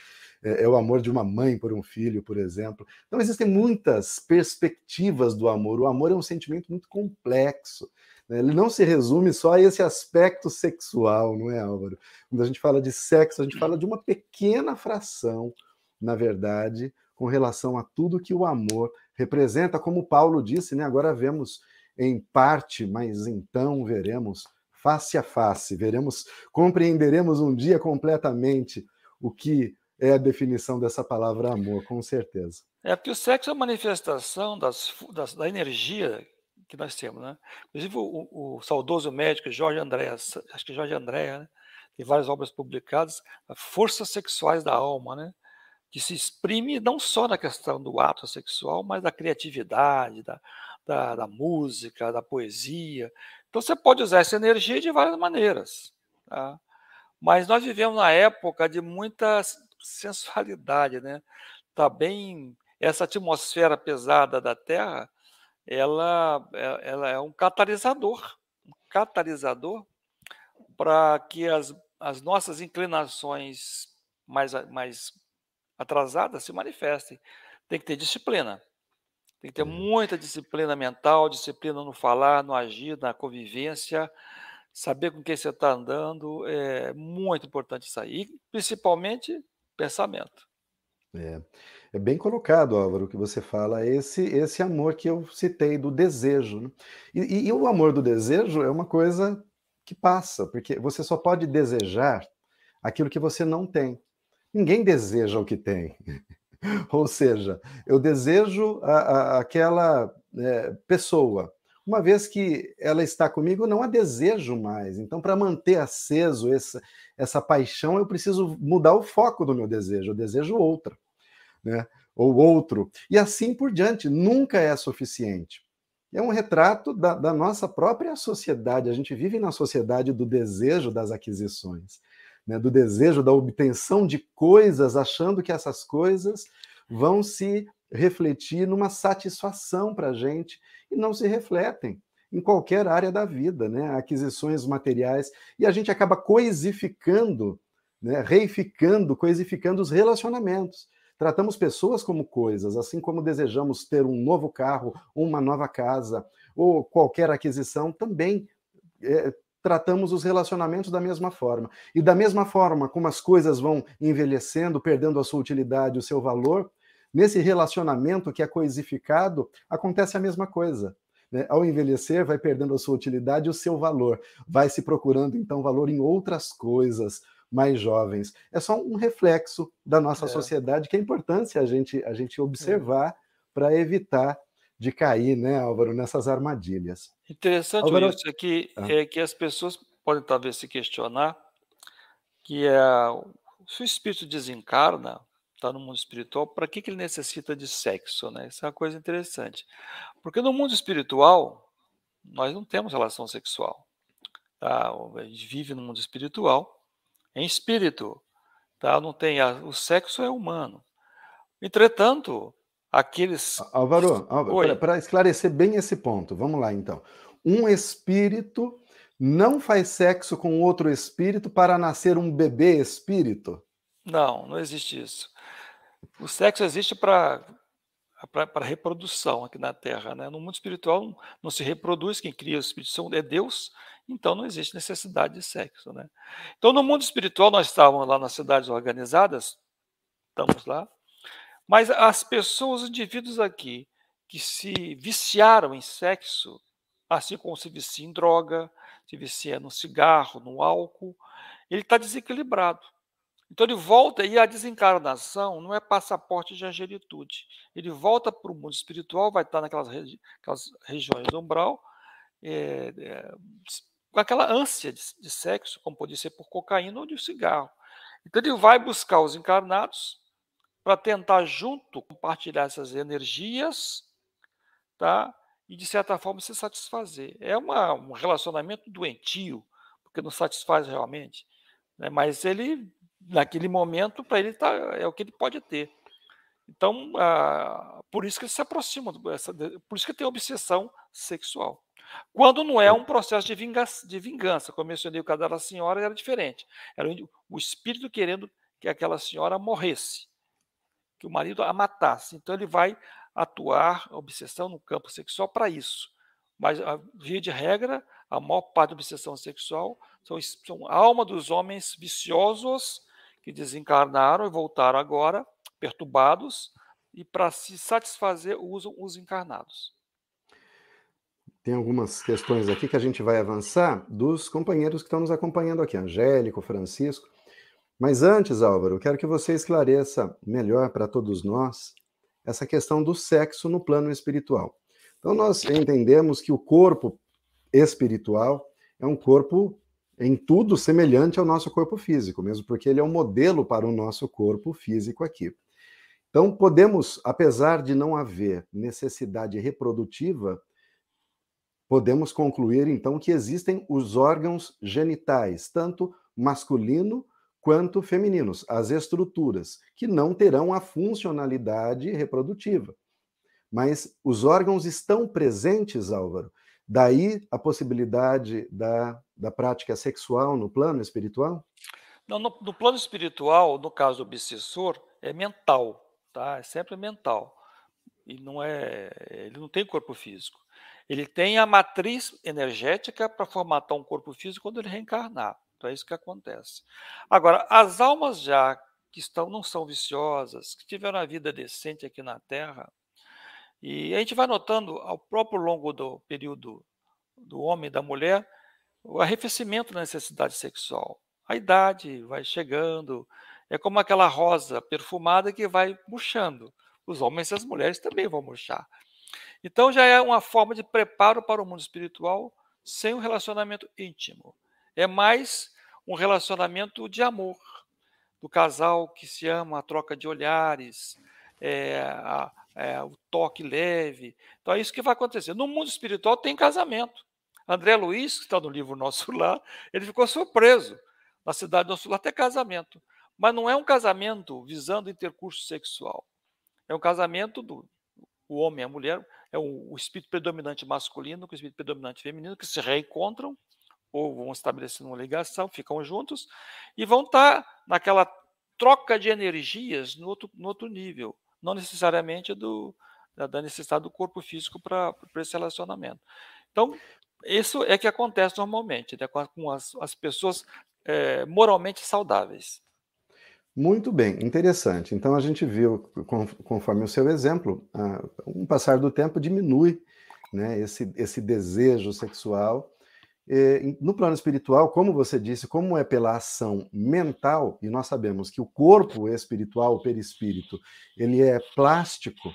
é, é, o amor de uma mãe por um filho, por exemplo. Então, existem muitas perspectivas do amor. O amor é um sentimento muito complexo. Né? Ele não se resume só a esse aspecto sexual, não é, Álvaro? Quando a gente fala de sexo, a gente fala de uma pequena fração, na verdade, com relação a tudo que o amor representa, como Paulo disse, né? Agora vemos em parte, mas então veremos face a face, veremos, compreenderemos um dia completamente o que é a definição dessa palavra amor, com certeza. É porque o sexo é a manifestação das, das, da energia que nós temos, né? Inclusive o, o saudoso médico Jorge André, acho que Jorge André, né? tem várias obras publicadas, Forças Sexuais da Alma, né? Que se exprime não só na questão do ato sexual, mas da criatividade, da, da, da música, da poesia. Então você pode usar essa energia de várias maneiras. Tá? Mas nós vivemos na época de muita sensualidade, né? Tá bem essa atmosfera pesada da Terra ela, é, ela é um catalisador, um catalisador para que as, as nossas inclinações mais, mais atrasadas se manifestem. Tem que ter disciplina. Tem que ter muita disciplina mental, disciplina no falar, no agir, na convivência, saber com quem você está andando. É muito importante isso aí. E, principalmente, pensamento. É. É bem colocado, Álvaro, o que você fala, esse esse amor que eu citei do desejo. Né? E, e, e o amor do desejo é uma coisa que passa, porque você só pode desejar aquilo que você não tem. Ninguém deseja o que tem. (laughs) Ou seja, eu desejo a, a, aquela é, pessoa. Uma vez que ela está comigo, não a desejo mais. Então, para manter aceso essa, essa paixão, eu preciso mudar o foco do meu desejo. Eu desejo outra né? ou outro, e assim por diante, nunca é suficiente. É um retrato da, da nossa própria sociedade. A gente vive na sociedade do desejo das aquisições, né? do desejo da obtenção de coisas, achando que essas coisas vão se refletir numa satisfação para a gente e não se refletem em qualquer área da vida, né? Aquisições materiais e a gente acaba coisificando, né? Reificando, coisificando os relacionamentos. Tratamos pessoas como coisas, assim como desejamos ter um novo carro, uma nova casa ou qualquer aquisição, também é, tratamos os relacionamentos da mesma forma. E da mesma forma como as coisas vão envelhecendo, perdendo a sua utilidade, o seu valor, nesse relacionamento que é coisificado, acontece a mesma coisa. Né? Ao envelhecer, vai perdendo a sua utilidade e o seu valor. Vai se procurando, então, valor em outras coisas, mais jovens. É só um reflexo da nossa É. sociedade que é importante a gente, a gente É. observar para evitar de cair, né, Álvaro, nessas armadilhas. Interessante Álvaro- isso, é que, Ah. é que as pessoas podem talvez se questionar que é, se o espírito desencarna, está no mundo espiritual, para que, que ele necessita de sexo? Né? Isso é uma coisa interessante. Porque no mundo espiritual, nós não temos relação sexual. Tá? A gente vive no mundo espiritual, em espírito. Tá? Não tem a- o sexo é humano. Entretanto, aqueles. Álvaro, Oi. para esclarecer bem esse ponto, vamos lá então. Um espírito não faz sexo com outro espírito para nascer um bebê espírito? Não, não existe isso. O sexo existe para para reprodução aqui na Terra, né? No mundo espiritual não, não se reproduz, quem cria o espírito são- é Deus, então não existe necessidade de sexo, né? Então no mundo espiritual nós estávamos lá nas cidades organizadas, estamos lá, mas as pessoas, os indivíduos aqui que se viciaram em sexo, assim como se vicia em droga, se vicia no cigarro, no álcool, ele está desequilibrado. Então ele volta e a desencarnação não é passaporte de angelitude. Ele volta para o mundo espiritual, vai estar naquelas regi regiões do umbral, eh, eh, com aquela ânsia de, de sexo, como podia ser por cocaína ou de cigarro. Então ele vai buscar os encarnados para tentar junto compartilhar essas energias, tá? E de certa forma se satisfazer. É uma, um relacionamento doentio, porque não satisfaz realmente, né? Mas ele naquele momento para ele tá, é o que ele pode ter. Então, ah, por isso que ele se aproxima, por isso que tem obsessão sexual. Quando não é um processo de vingança, de vingança como eu mencionei o caso da senhora, era diferente. Era o espírito querendo que aquela senhora morresse, que o marido a matasse. Então ele vai atuar a obsessão no campo sexual para isso. Mas, via de regra, a maior parte da obsessão sexual são, são alma dos homens viciosos que desencarnaram e voltaram agora, perturbados, e para se satisfazer usam os encarnados. Tem algumas questões aqui que a gente vai avançar dos companheiros que estão nos acompanhando aqui, Angélico, Francisco. Mas antes, Álvaro, eu quero que você esclareça melhor para todos nós essa questão do sexo no plano espiritual. Então, nós entendemos que o corpo espiritual é um corpo em tudo semelhante ao nosso corpo físico, mesmo porque ele é um modelo para o nosso corpo físico aqui. Então, podemos, apesar de não haver necessidade reprodutiva, podemos concluir então que existem os órgãos genitais, tanto masculino quanto femininos, as estruturas, que não terão a funcionalidade reprodutiva. Mas os órgãos estão presentes, Álvaro. Daí a possibilidade da, da prática sexual no plano espiritual? Não, no, no plano espiritual, no caso do obsessor, é mental, tá? É sempre mental. E não é, ele não tem corpo físico. Ele tem a matriz energética para formatar um corpo físico quando ele reencarnar. Então é isso que acontece. Agora, as almas já que estão não são viciosas, que tiveram a vida decente aqui na Terra, e a gente vai notando ao próprio longo do período do homem e da mulher o arrefecimento da necessidade sexual. A idade vai chegando, é como aquela rosa perfumada que vai murchando. Os homens e as mulheres também vão murchar. Então já é uma forma de preparo para o mundo espiritual sem um relacionamento íntimo. É mais um relacionamento de amor, do casal que se ama, a troca de olhares, é, a, é, o toque leve. Então é isso que vai acontecer. No mundo espiritual tem casamento. André Luiz, que está no livro Nosso (laughs) Lar, ele ficou surpreso. Na cidade do Nosso Lar tem casamento. Mas não é um casamento visando intercurso sexual. É um casamento do o homem e a mulher, é o, o espírito predominante masculino com o espírito predominante feminino, que se reencontram ou vão estabelecendo uma ligação, ficam juntos e vão estar naquela troca de energias no outro, no outro nível, não necessariamente do, da, da necessidade do corpo físico para esse relacionamento. Então, isso é que acontece normalmente né, com, as, as, pessoas é, moralmente saudáveis. Muito bem, interessante. Então a gente viu, conforme o seu exemplo, um passar do tempo diminui né, esse, esse desejo sexual no plano espiritual, como você disse, como é pela ação mental, e nós sabemos que o corpo espiritual, o perispírito, ele é plástico,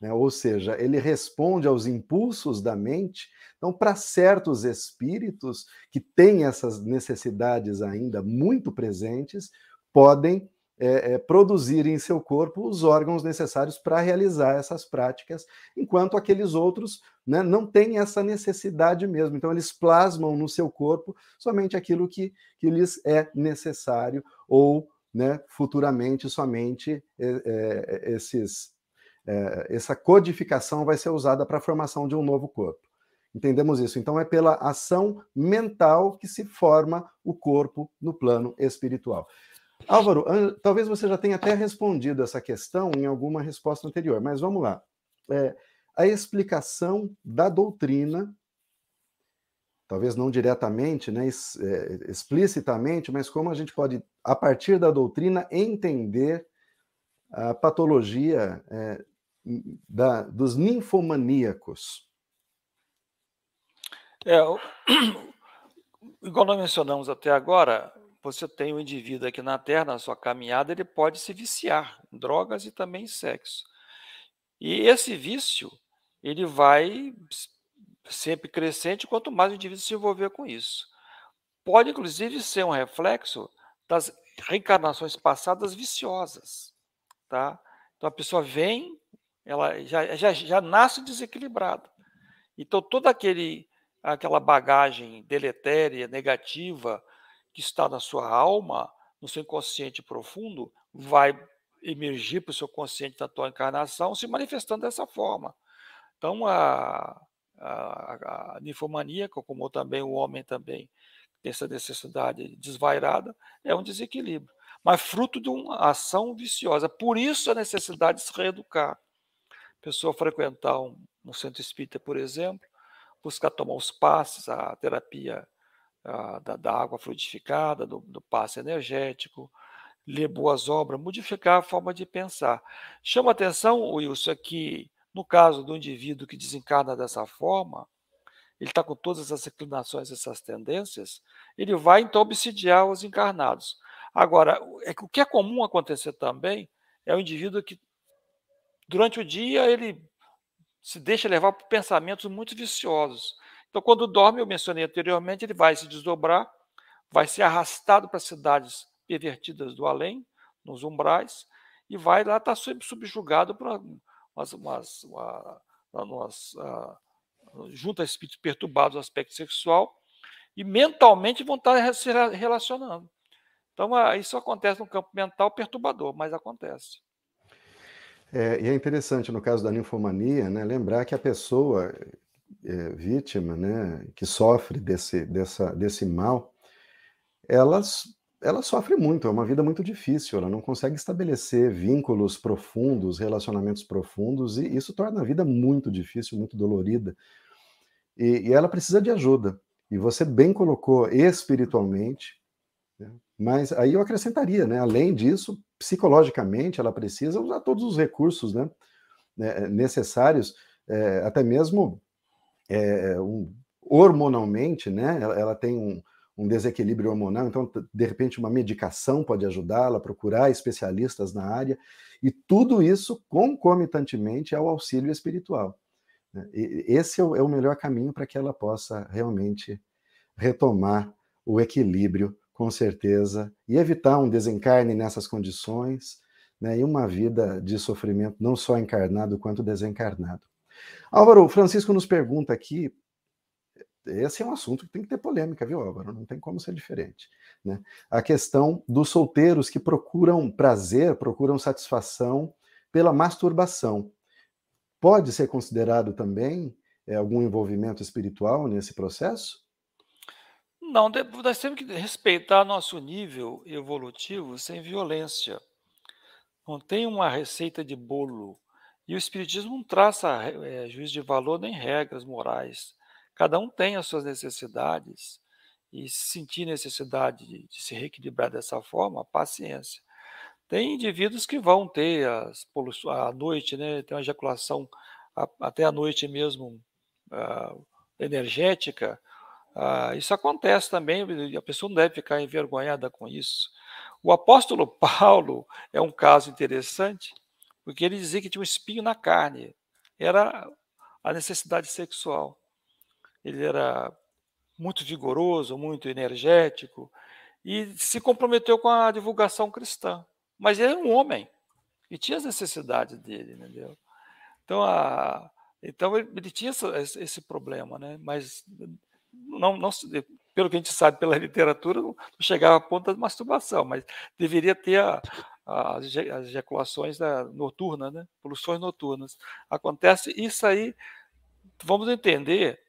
né? ou seja, ele responde aos impulsos da mente. Então, para certos espíritos que têm essas necessidades ainda muito presentes, podem é, é, produzir em seu corpo os órgãos necessários para realizar essas práticas, enquanto aqueles outros né, não têm essa necessidade mesmo. Então, eles plasmam no seu corpo somente aquilo que, que lhes é necessário, ou né, futuramente somente é, é esses, é, essa codificação vai ser usada para a formação de um novo corpo. Entendemos isso. Então, é pela ação mental que se forma o corpo no plano espiritual. Álvaro, talvez você já tenha até respondido essa questão em alguma resposta anterior, mas vamos lá. É, a explicação da doutrina, talvez não diretamente, né, é, explicitamente, mas como a gente pode, a partir da doutrina, entender a patologia é, da, dos ninfomaníacos. É, (clears throat) igual nós mencionamos até agora, você tem um indivíduo aqui na Terra, na sua caminhada, ele pode se viciar em drogas e também em sexo. E esse vício, ele vai sempre crescente quanto mais o indivíduo se envolver com isso. Pode, inclusive, ser um reflexo das reencarnações passadas viciosas. Tá? Então, a pessoa vem, ela já, já, já nasce desequilibrada. Então, toda aquele, aquela bagagem deletéria, negativa, que está na sua alma, no seu inconsciente profundo, vai emergir para o seu consciente da tua encarnação, se manifestando dessa forma. Então, a, a, a ninfomaníaca, como também o homem também tem essa necessidade desvairada, é um desequilíbrio, mas fruto de uma ação viciosa. Por isso a necessidade de se reeducar. Pessoa frequentar um, um centro espírita, por exemplo, buscar tomar os passes, a terapia da, da, água fluidificada, do, do passe energético, ler boas obras, modificar a forma de pensar. Chama atenção, Wilson, que no caso do indivíduo que desencarna dessa forma, ele está com todas essas inclinações, essas tendências, ele vai então obsidiar os encarnados. Agora, é o que é comum acontecer também é o indivíduo que, durante o dia, ele se deixa levar por pensamentos muito viciosos. Então, quando dorme, eu mencionei anteriormente, ele vai se desdobrar, vai ser arrastado para cidades pervertidas do além, nos umbrais, e vai lá estar tá sempre subjugado por umas, umas, uma, umas uh, junto a espíritos perturbados do aspecto sexual, e mentalmente vão estar tá se relacionando. Então, uh, isso acontece no campo mental perturbador, mas acontece. É, e é interessante, no caso da ninfomania, né, lembrar que a pessoa é, vítima, né, que sofre desse, dessa, desse mal, elas, ela sofre muito, é uma vida muito difícil, ela não consegue estabelecer vínculos profundos, relacionamentos profundos, e isso torna a vida muito difícil, muito dolorida. E, e ela precisa de ajuda. E você bem colocou espiritualmente, né, mas aí eu acrescentaria, né, além disso, psicologicamente, ela precisa usar todos os recursos né, né necessários, é, até mesmo é, um, hormonalmente, né? Ela, ela tem um, um, desequilíbrio hormonal, então, de repente, uma medicação pode ajudá-la, procurar especialistas na área, e tudo isso concomitantemente ao auxílio espiritual. Né? Esse é o, é o melhor caminho para que ela possa realmente retomar o equilíbrio, com certeza, e evitar um desencarne nessas condições, né, e uma vida de sofrimento, não só encarnado quanto desencarnado. Álvaro, o Francisco nos pergunta aqui, esse é um assunto que tem que ter polêmica, viu, Álvaro? Não tem como ser diferente. Né? A questão dos solteiros que procuram prazer, procuram satisfação pela masturbação. Pode ser considerado também é, algum envolvimento espiritual nesse processo? Não, nós temos que respeitar nosso nível evolutivo sem violência. Não tem uma receita de bolo e o Espiritismo não traça é, juízo de valor nem regras morais. Cada um tem as suas necessidades e se sentir necessidade de, de se reequilibrar dessa forma, paciência. Tem indivíduos que vão ter as à noite, né, tem uma ejaculação a, até a noite mesmo uh, energética, Ah, isso acontece também, a pessoa não deve ficar envergonhada com isso. O apóstolo (laughs) Paulo é um caso interessante, porque ele dizia que tinha um espinho na carne, era a necessidade sexual. Ele era muito vigoroso, muito energético e se comprometeu com a divulgação cristã. Mas ele era um homem e tinha as necessidades dele, entendeu? Então, a, então ele, ele tinha esse, esse, problema, né? Mas não, não, pelo que a gente sabe pela (laughs) literatura, não chegava a ponto da masturbação, mas deveria ter a, a, as ejaculações da, noturnas, né? poluições noturnas. Acontece isso aí, vamos entender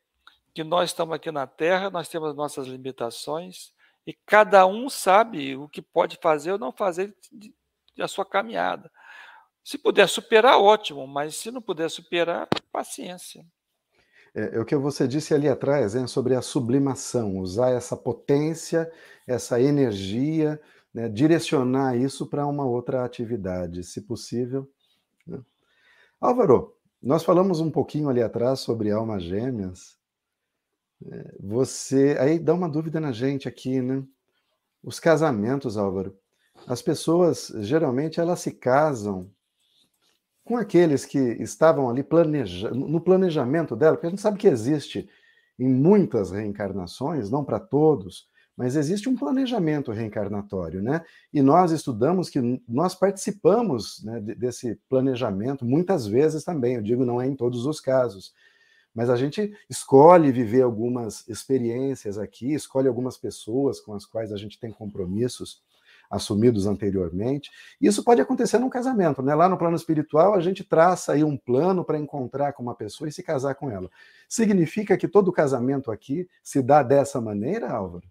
que nós estamos aqui na Terra, nós temos nossas limitações, e cada um sabe o que pode fazer ou não fazer a sua caminhada. Se puder superar, ótimo, mas se não puder superar, paciência. É, é, o que você disse ali atrás né, sobre a sublimação, usar essa potência, essa energia, né, direcionar isso para uma outra atividade, se possível. Né? Álvaro, nós falamos um pouquinho ali atrás sobre almas gêmeas. É, você aí dá uma dúvida na gente aqui, né? Os casamentos, Álvaro. As pessoas geralmente elas se casam com aqueles que estavam ali planeja no planejamento dela, porque a gente sabe que existe em muitas reencarnações, não para todos, mas existe um planejamento reencarnatório, né? E nós estudamos que nós participamos né, desse planejamento muitas vezes também, eu digo, não é em todos os casos, mas a gente escolhe viver algumas experiências aqui, escolhe algumas pessoas com as quais a gente tem compromissos assumidos anteriormente. Isso pode acontecer num casamento, né? Lá no plano espiritual, a gente traça aí um plano para encontrar com uma pessoa e se casar com ela. Significa que todo casamento aqui se dá dessa maneira, Álvaro?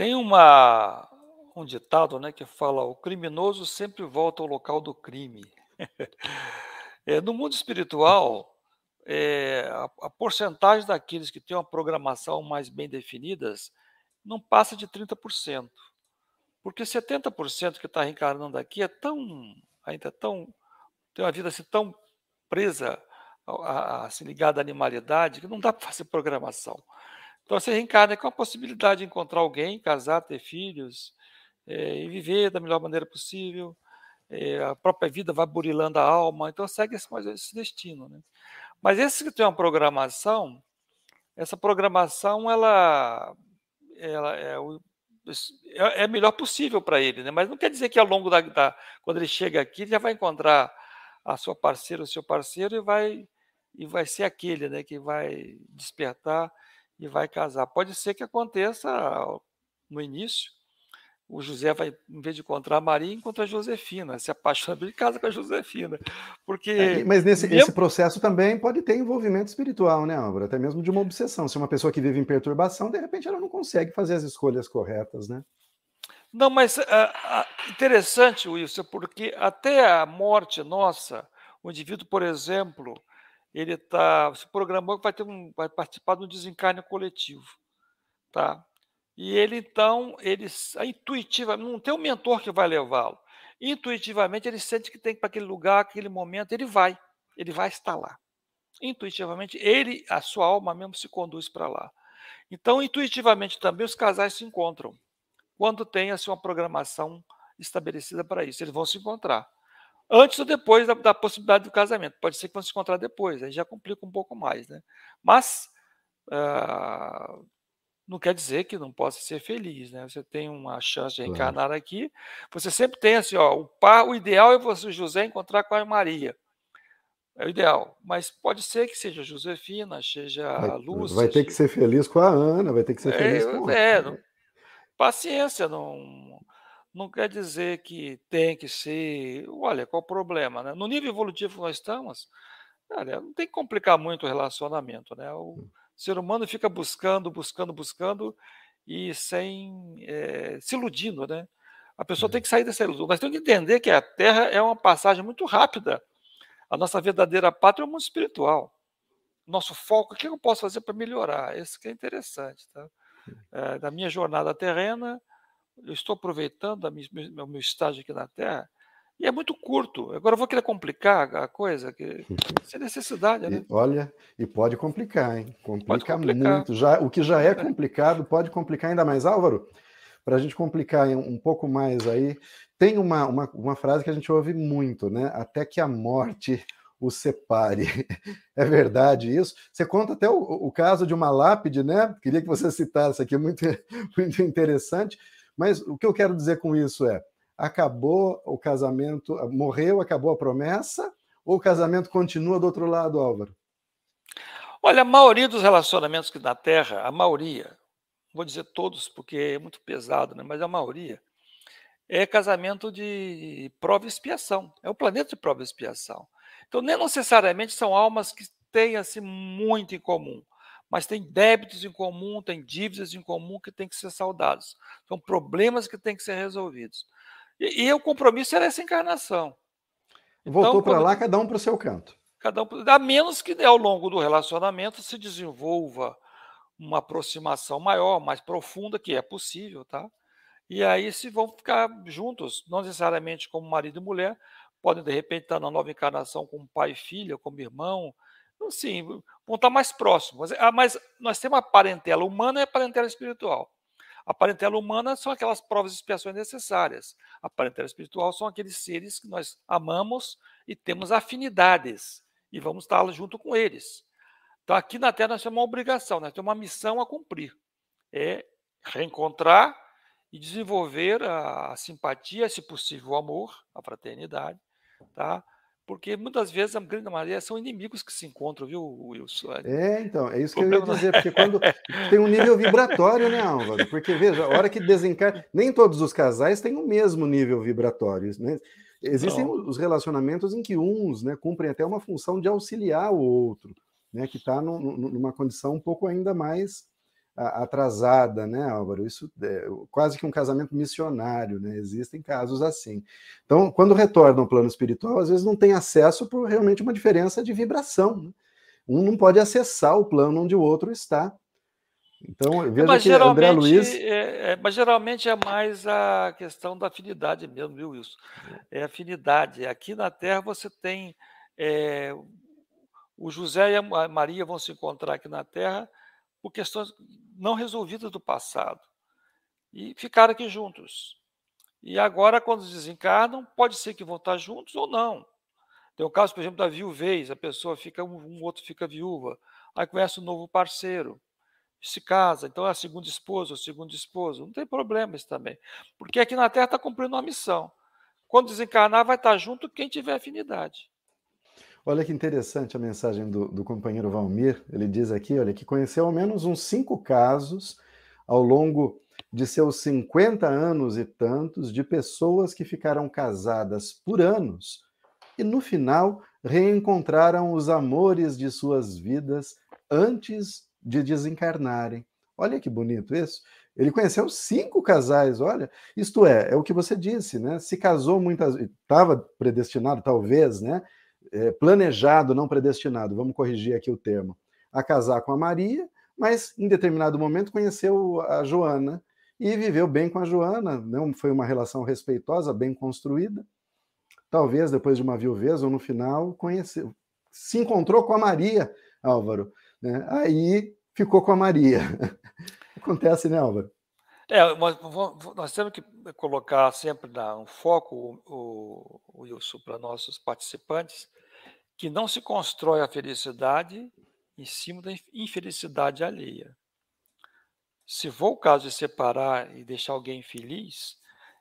Tem uma um ditado, né, que fala: o criminoso sempre volta ao local do crime. (laughs) é, no mundo espiritual, é, a, a porcentagem daqueles que têm uma programação mais bem definidas não passa de 30%. Porque 70% que está reencarnando aqui é tão, ainda é tão, tem uma vida assim tão presa, a, a, assim, ligada à animalidade, que não dá para fazer programação. Então você reencarna com a possibilidade de encontrar alguém, casar, ter filhos, é, e viver da melhor maneira possível. É, a própria vida vai burilando a alma, então segue esse, esse destino. Né? Mas esse que tem uma programação, essa programação ela ela é o é, é melhor possível para ele, né? Mas não quer dizer que ao longo da, da, quando ele chega aqui, ele já vai encontrar a sua parceira, o seu parceiro e vai e vai ser aquele, né, que vai despertar e vai casar. Pode ser que aconteça no início, o José vai, em vez de encontrar a Maria, encontra a Josefina, se apaixona e casa com a Josefina. Porque. É, mas nesse mesmo... esse processo também pode ter envolvimento espiritual, né, Álvaro? Até mesmo de uma obsessão. Se uma pessoa que vive em perturbação, de repente ela não consegue fazer as escolhas corretas, né? Não, mas uh, uh, interessante, Wilson, porque até a morte nossa, o indivíduo, por exemplo, ele tá, se programou que vai, ter um, vai participar de um desencarne coletivo. Tá? E ele então, ele intuitivamente, não tem um mentor que vai levá-lo. Intuitivamente ele sente que tem para aquele lugar, aquele momento, ele vai, ele vai estar lá. Intuitivamente, ele, a sua alma mesmo se conduz para lá. Então, intuitivamente também os casais se encontram. Quando tem assim, uma programação estabelecida para isso, eles vão se encontrar. Antes ou depois da, da possibilidade do casamento. Pode ser que vão se encontrar depois, aí já complica um pouco mais. Né? Mas uh, não quer dizer que não possa ser feliz, né? Você tem uma chance de reencarnar claro. aqui. Você sempre tem assim, ó, o par, o ideal é você José encontrar com a Maria. É o ideal, mas pode ser que seja Josefina, seja vai, a Lúcia. Vai ter que ser feliz com a Ana, vai ter que ser feliz é, com é, não, paciência, não não quer dizer que tem que ser. Olha, qual o problema, né? No nível evolutivo que nós estamos, olha, não tem que complicar muito o relacionamento, né? O, hum. Ser humano fica buscando, buscando, buscando e sem é, se iludindo, né? A pessoa tem uhum. que sair dessa ilusão. Nós temos que entender que a Terra é uma passagem muito rápida. A nossa verdadeira pátria é o mundo espiritual. Nosso foco, o que eu posso fazer para melhorar? Isso que é interessante. Tá? É, da minha jornada terrena, eu estou aproveitando o meu estágio aqui na Terra E é muito curto. Agora eu vou querer complicar a coisa, que (laughs) sem necessidade, né? E, olha, e pode complicar, hein? Complica complicar. muito. Já, o que já é complicado pode complicar ainda mais. Álvaro, para a gente complicar um pouco mais aí, tem uma, uma, uma frase que a gente ouve muito, né? Até que a morte o separe. (laughs) É verdade isso? Você conta até o, o, caso de uma lápide, né? Queria que você citasse aqui, muito, (laughs) muito interessante. Mas o que eu quero dizer com isso é: acabou o casamento, morreu, acabou a promessa, ou o casamento continua do outro lado, Álvaro? Olha, a maioria dos relacionamentos que na Terra, a maioria, vou dizer todos porque é muito pesado, né? mas a maioria, é casamento de prova e expiação. É o planeta de prova e expiação. Então, nem necessariamente são almas que têm assim, muito em comum, mas tem débitos em comum, tem dívidas em comum que têm que ser saudados. São problemas que têm que ser resolvidos. E, e o compromisso era essa encarnação. Voltou então, para lá, cada um para o seu canto. Cada um, a menos que ao longo do relacionamento se desenvolva uma aproximação maior, mais profunda, que é possível, tá? E aí se vão ficar juntos, não necessariamente como marido e mulher, podem de repente estar na nova encarnação como pai e filha, como irmão, assim, vão estar mais próximos. Mas ah, nós temos a parentela humana e a parentela espiritual. A parentela humana são aquelas provas de expiações necessárias. A parentela espiritual são aqueles seres que nós amamos e temos afinidades e vamos estar junto com eles. Então, aqui na Terra, nós temos uma obrigação, nós temos uma missão a cumprir: é reencontrar e desenvolver a, simpatia, se possível, o amor, a fraternidade, tá? Porque muitas vezes, a grande maioria, são inimigos que se encontram, viu, Wilson? É, então, é isso que eu ia dizer, porque quando tem um nível vibratório, né, Álvaro? Porque, veja, a hora que desencarna, nem todos os casais têm o mesmo nível vibratório, né? Existem os relacionamentos em que uns né, cumprem até uma função de auxiliar o outro, né, que está numa condição um pouco ainda mais atrasada, né, Álvaro? Isso é quase que um casamento missionário, né? Existem casos assim. Então, quando retornam ao plano espiritual, às vezes não tem acesso por realmente uma diferença de vibração. Né? Um não pode acessar o plano onde o outro está. Então, veja mas que André Luiz. É, é, mas geralmente é mais a questão da afinidade mesmo, viu, Wilson? É afinidade. Aqui na Terra você tem. É, o José e a Maria vão se encontrar aqui na Terra por questões não resolvidas do passado. E ficaram aqui juntos. E agora, quando desencarnam, pode ser que vão estar juntos ou não. Tem o caso, por exemplo, da viuvez, a pessoa fica, um outro fica viúva, aí conhece um novo parceiro, se casa, então é a segunda esposa, o segundo esposo, não tem problema isso também. Porque aqui na Terra está cumprindo uma missão. Quando desencarnar, vai estar junto quem tiver afinidade. Olha que interessante a mensagem do, do companheiro Valmir. Ele diz aqui, olha, que conheceu ao menos uns cinco casos ao longo de seus 50 anos e tantos de pessoas que ficaram casadas por anos e no final reencontraram os amores de suas vidas antes de desencarnarem. Olha que bonito isso. Ele conheceu cinco casais, olha, isto é, é o que você disse, né? Se casou muitas, estava predestinado, talvez, né? É, planejado, não predestinado, vamos corrigir aqui o termo, a casar com a Maria, mas em determinado momento conheceu a Joana e viveu bem com a Joana, não foi uma relação respeitosa, bem construída. Talvez depois de uma viuvez ou no final conheceu, se encontrou com a Maria, Álvaro, né? Aí ficou com a Maria. (laughs) Acontece, né, Álvaro? É, nós temos que colocar sempre um foco, o, o Wilson, para nossos participantes, que não se constrói a felicidade em cima da infelicidade alheia. Se for o caso de separar e deixar alguém feliz,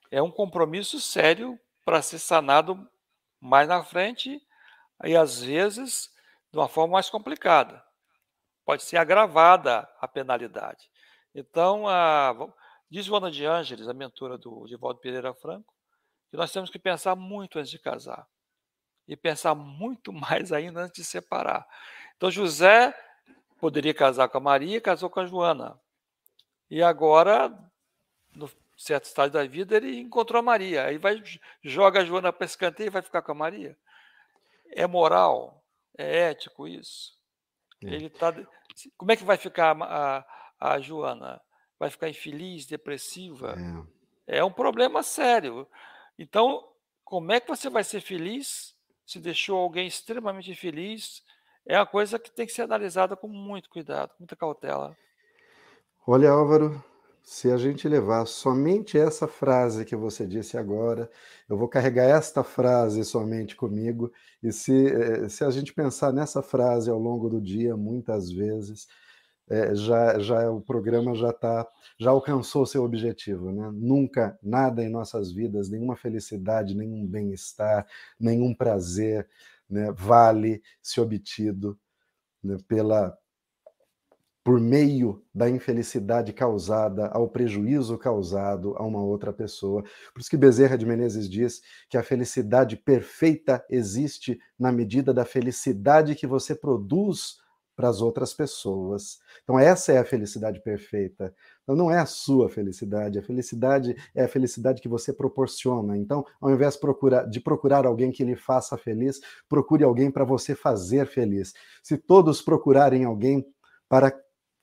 é um compromisso sério para ser sanado mais na frente e às vezes de uma forma mais complicada. Pode ser agravada a penalidade. Então, a, diz Joana de Ângeles, a mentora do Divaldo Pereira Franco, que nós temos que pensar muito antes de casar e pensar muito (laughs) mais ainda antes de separar. Então José poderia casar com a Maria, casou com a Joana. E agora, no certo estágio da vida, ele encontrou a Maria. Aí vai joga a Joana para escanteio e vai ficar com a Maria. É moral? É ético isso? É. Ele tá Como é que vai ficar a, a, a Joana? Vai ficar infeliz, depressiva? É. é um problema sério. Então, como é que você vai ser feliz se deixou alguém extremamente feliz? É uma coisa que tem que ser analisada com muito cuidado, muita cautela. Olha, Álvaro, se a gente levar somente essa frase que você disse agora, eu vou carregar esta frase somente comigo, e se, eh, se a gente pensar nessa frase ao longo do dia, muitas vezes, é, já, já o programa já tá, já alcançou seu objetivo, né? Nunca nada em nossas vidas, nenhuma felicidade, nenhum bem-estar, nenhum prazer, né, vale se obtido né, pela por meio da infelicidade causada, ao prejuízo causado a uma outra pessoa. Por isso que Bezerra de Menezes diz que a felicidade perfeita existe na medida da felicidade que você produz para as outras pessoas. Então, essa é a felicidade perfeita. Então, não é a sua felicidade, a felicidade é a felicidade que você proporciona. Então, ao invés de procurar, alguém que lhe faça feliz, procure alguém para você fazer feliz. Se todos procurarem alguém para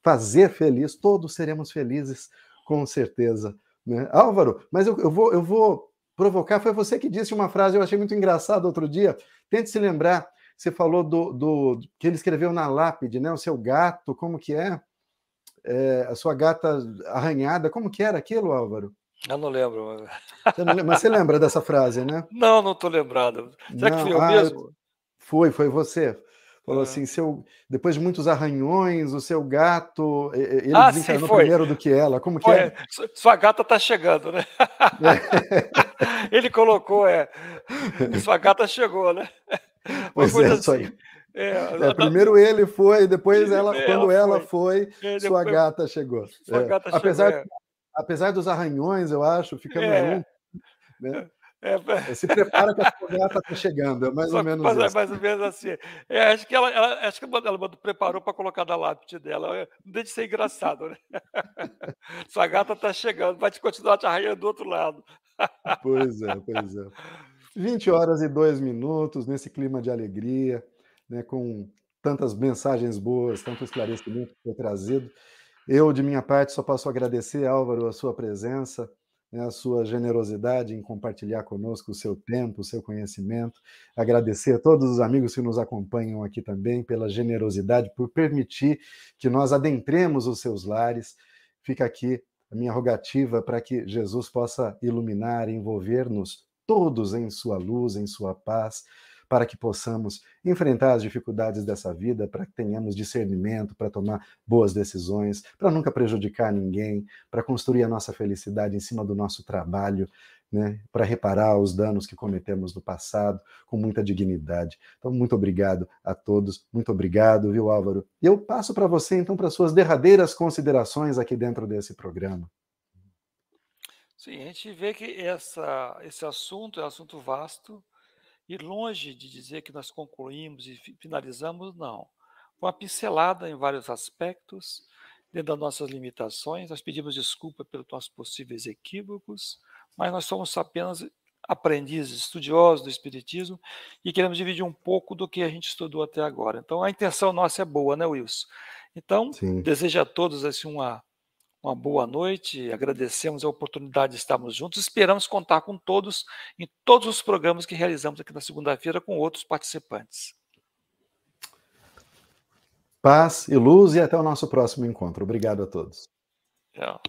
fazer feliz, todos seremos felizes, com certeza. Né? Álvaro, mas eu, eu, vou, eu vou provocar. Foi você que disse uma frase, eu achei muito engraçado outro dia. Tente se lembrar. Você falou do, do que ele escreveu na lápide, né? O seu gato, como que é? é? A sua gata arranhada, como que era aquilo, Álvaro? Eu não lembro. (laughs) Você não lembra, mas você lembra dessa frase, né? Não, não estou lembrado. Será não, que foi eu ah, mesmo? Foi, foi você. Falou é. assim, seu, depois de muitos arranhões, o seu gato, ele ah, desencarnou sim, primeiro do que ela. Como que é? Sua gata está chegando, né? É. (laughs) ele colocou, é. Sua gata chegou, né? (laughs) Pois é, assim. É, é, primeiro ele foi, depois ela, quando ela foi, foi sua gata chegou. Sua é. gata apesar, chegou, apesar dos arranhões, eu acho, ficando é. né? É, é, se prepara que a fogata está chegando, é mais ou menos mas, isso. Mais ou menos assim. É, acho que ela, ela, acho que ela preparou para colocar na lápide dela. É, não deixa de ser engraçado, né? (laughs) Sua gata está chegando, vai te continuar te arranhando do outro lado. Pois é, pois é. 20 horas e 2 minutos, nesse clima de alegria, né, com tantas mensagens boas, tanto esclarecimento que foi trazido. Eu, de minha parte, só posso agradecer, Álvaro, a sua presença, né, a sua generosidade em compartilhar conosco o seu tempo, o seu conhecimento. Agradecer a todos os amigos que nos acompanham aqui também pela generosidade, por permitir que nós adentremos os seus lares. Fica aqui a minha rogativa para que Jesus possa iluminar, envolver-nos todos em sua luz, em sua paz para que possamos enfrentar as dificuldades dessa vida, para que tenhamos discernimento, para tomar boas decisões, para nunca prejudicar ninguém, para construir a nossa felicidade em cima do nosso trabalho, né, para reparar os danos que cometemos no passado com muita dignidade. Então, muito obrigado a todos, muito obrigado, viu, Álvaro? E eu passo para você, então, para suas derradeiras considerações aqui dentro desse programa. Sim, a gente vê que essa, esse assunto é um assunto vasto, e longe de dizer que nós concluímos e finalizamos, não. Uma pincelada em vários aspectos, dentro das nossas limitações, nós pedimos desculpa pelos nossos possíveis equívocos, mas nós somos apenas aprendizes, estudiosos do Espiritismo e queremos dividir um pouco do que a gente estudou até agora. Então a intenção nossa é boa, né, Wilson? Então, Sim. desejo a todos assim, uma uma boa noite, agradecemos a oportunidade de estarmos juntos, esperamos contar com todos em todos os programas que realizamos aqui na segunda-feira com outros participantes. Paz e luz e até o nosso próximo encontro. Obrigado a todos. Tchau.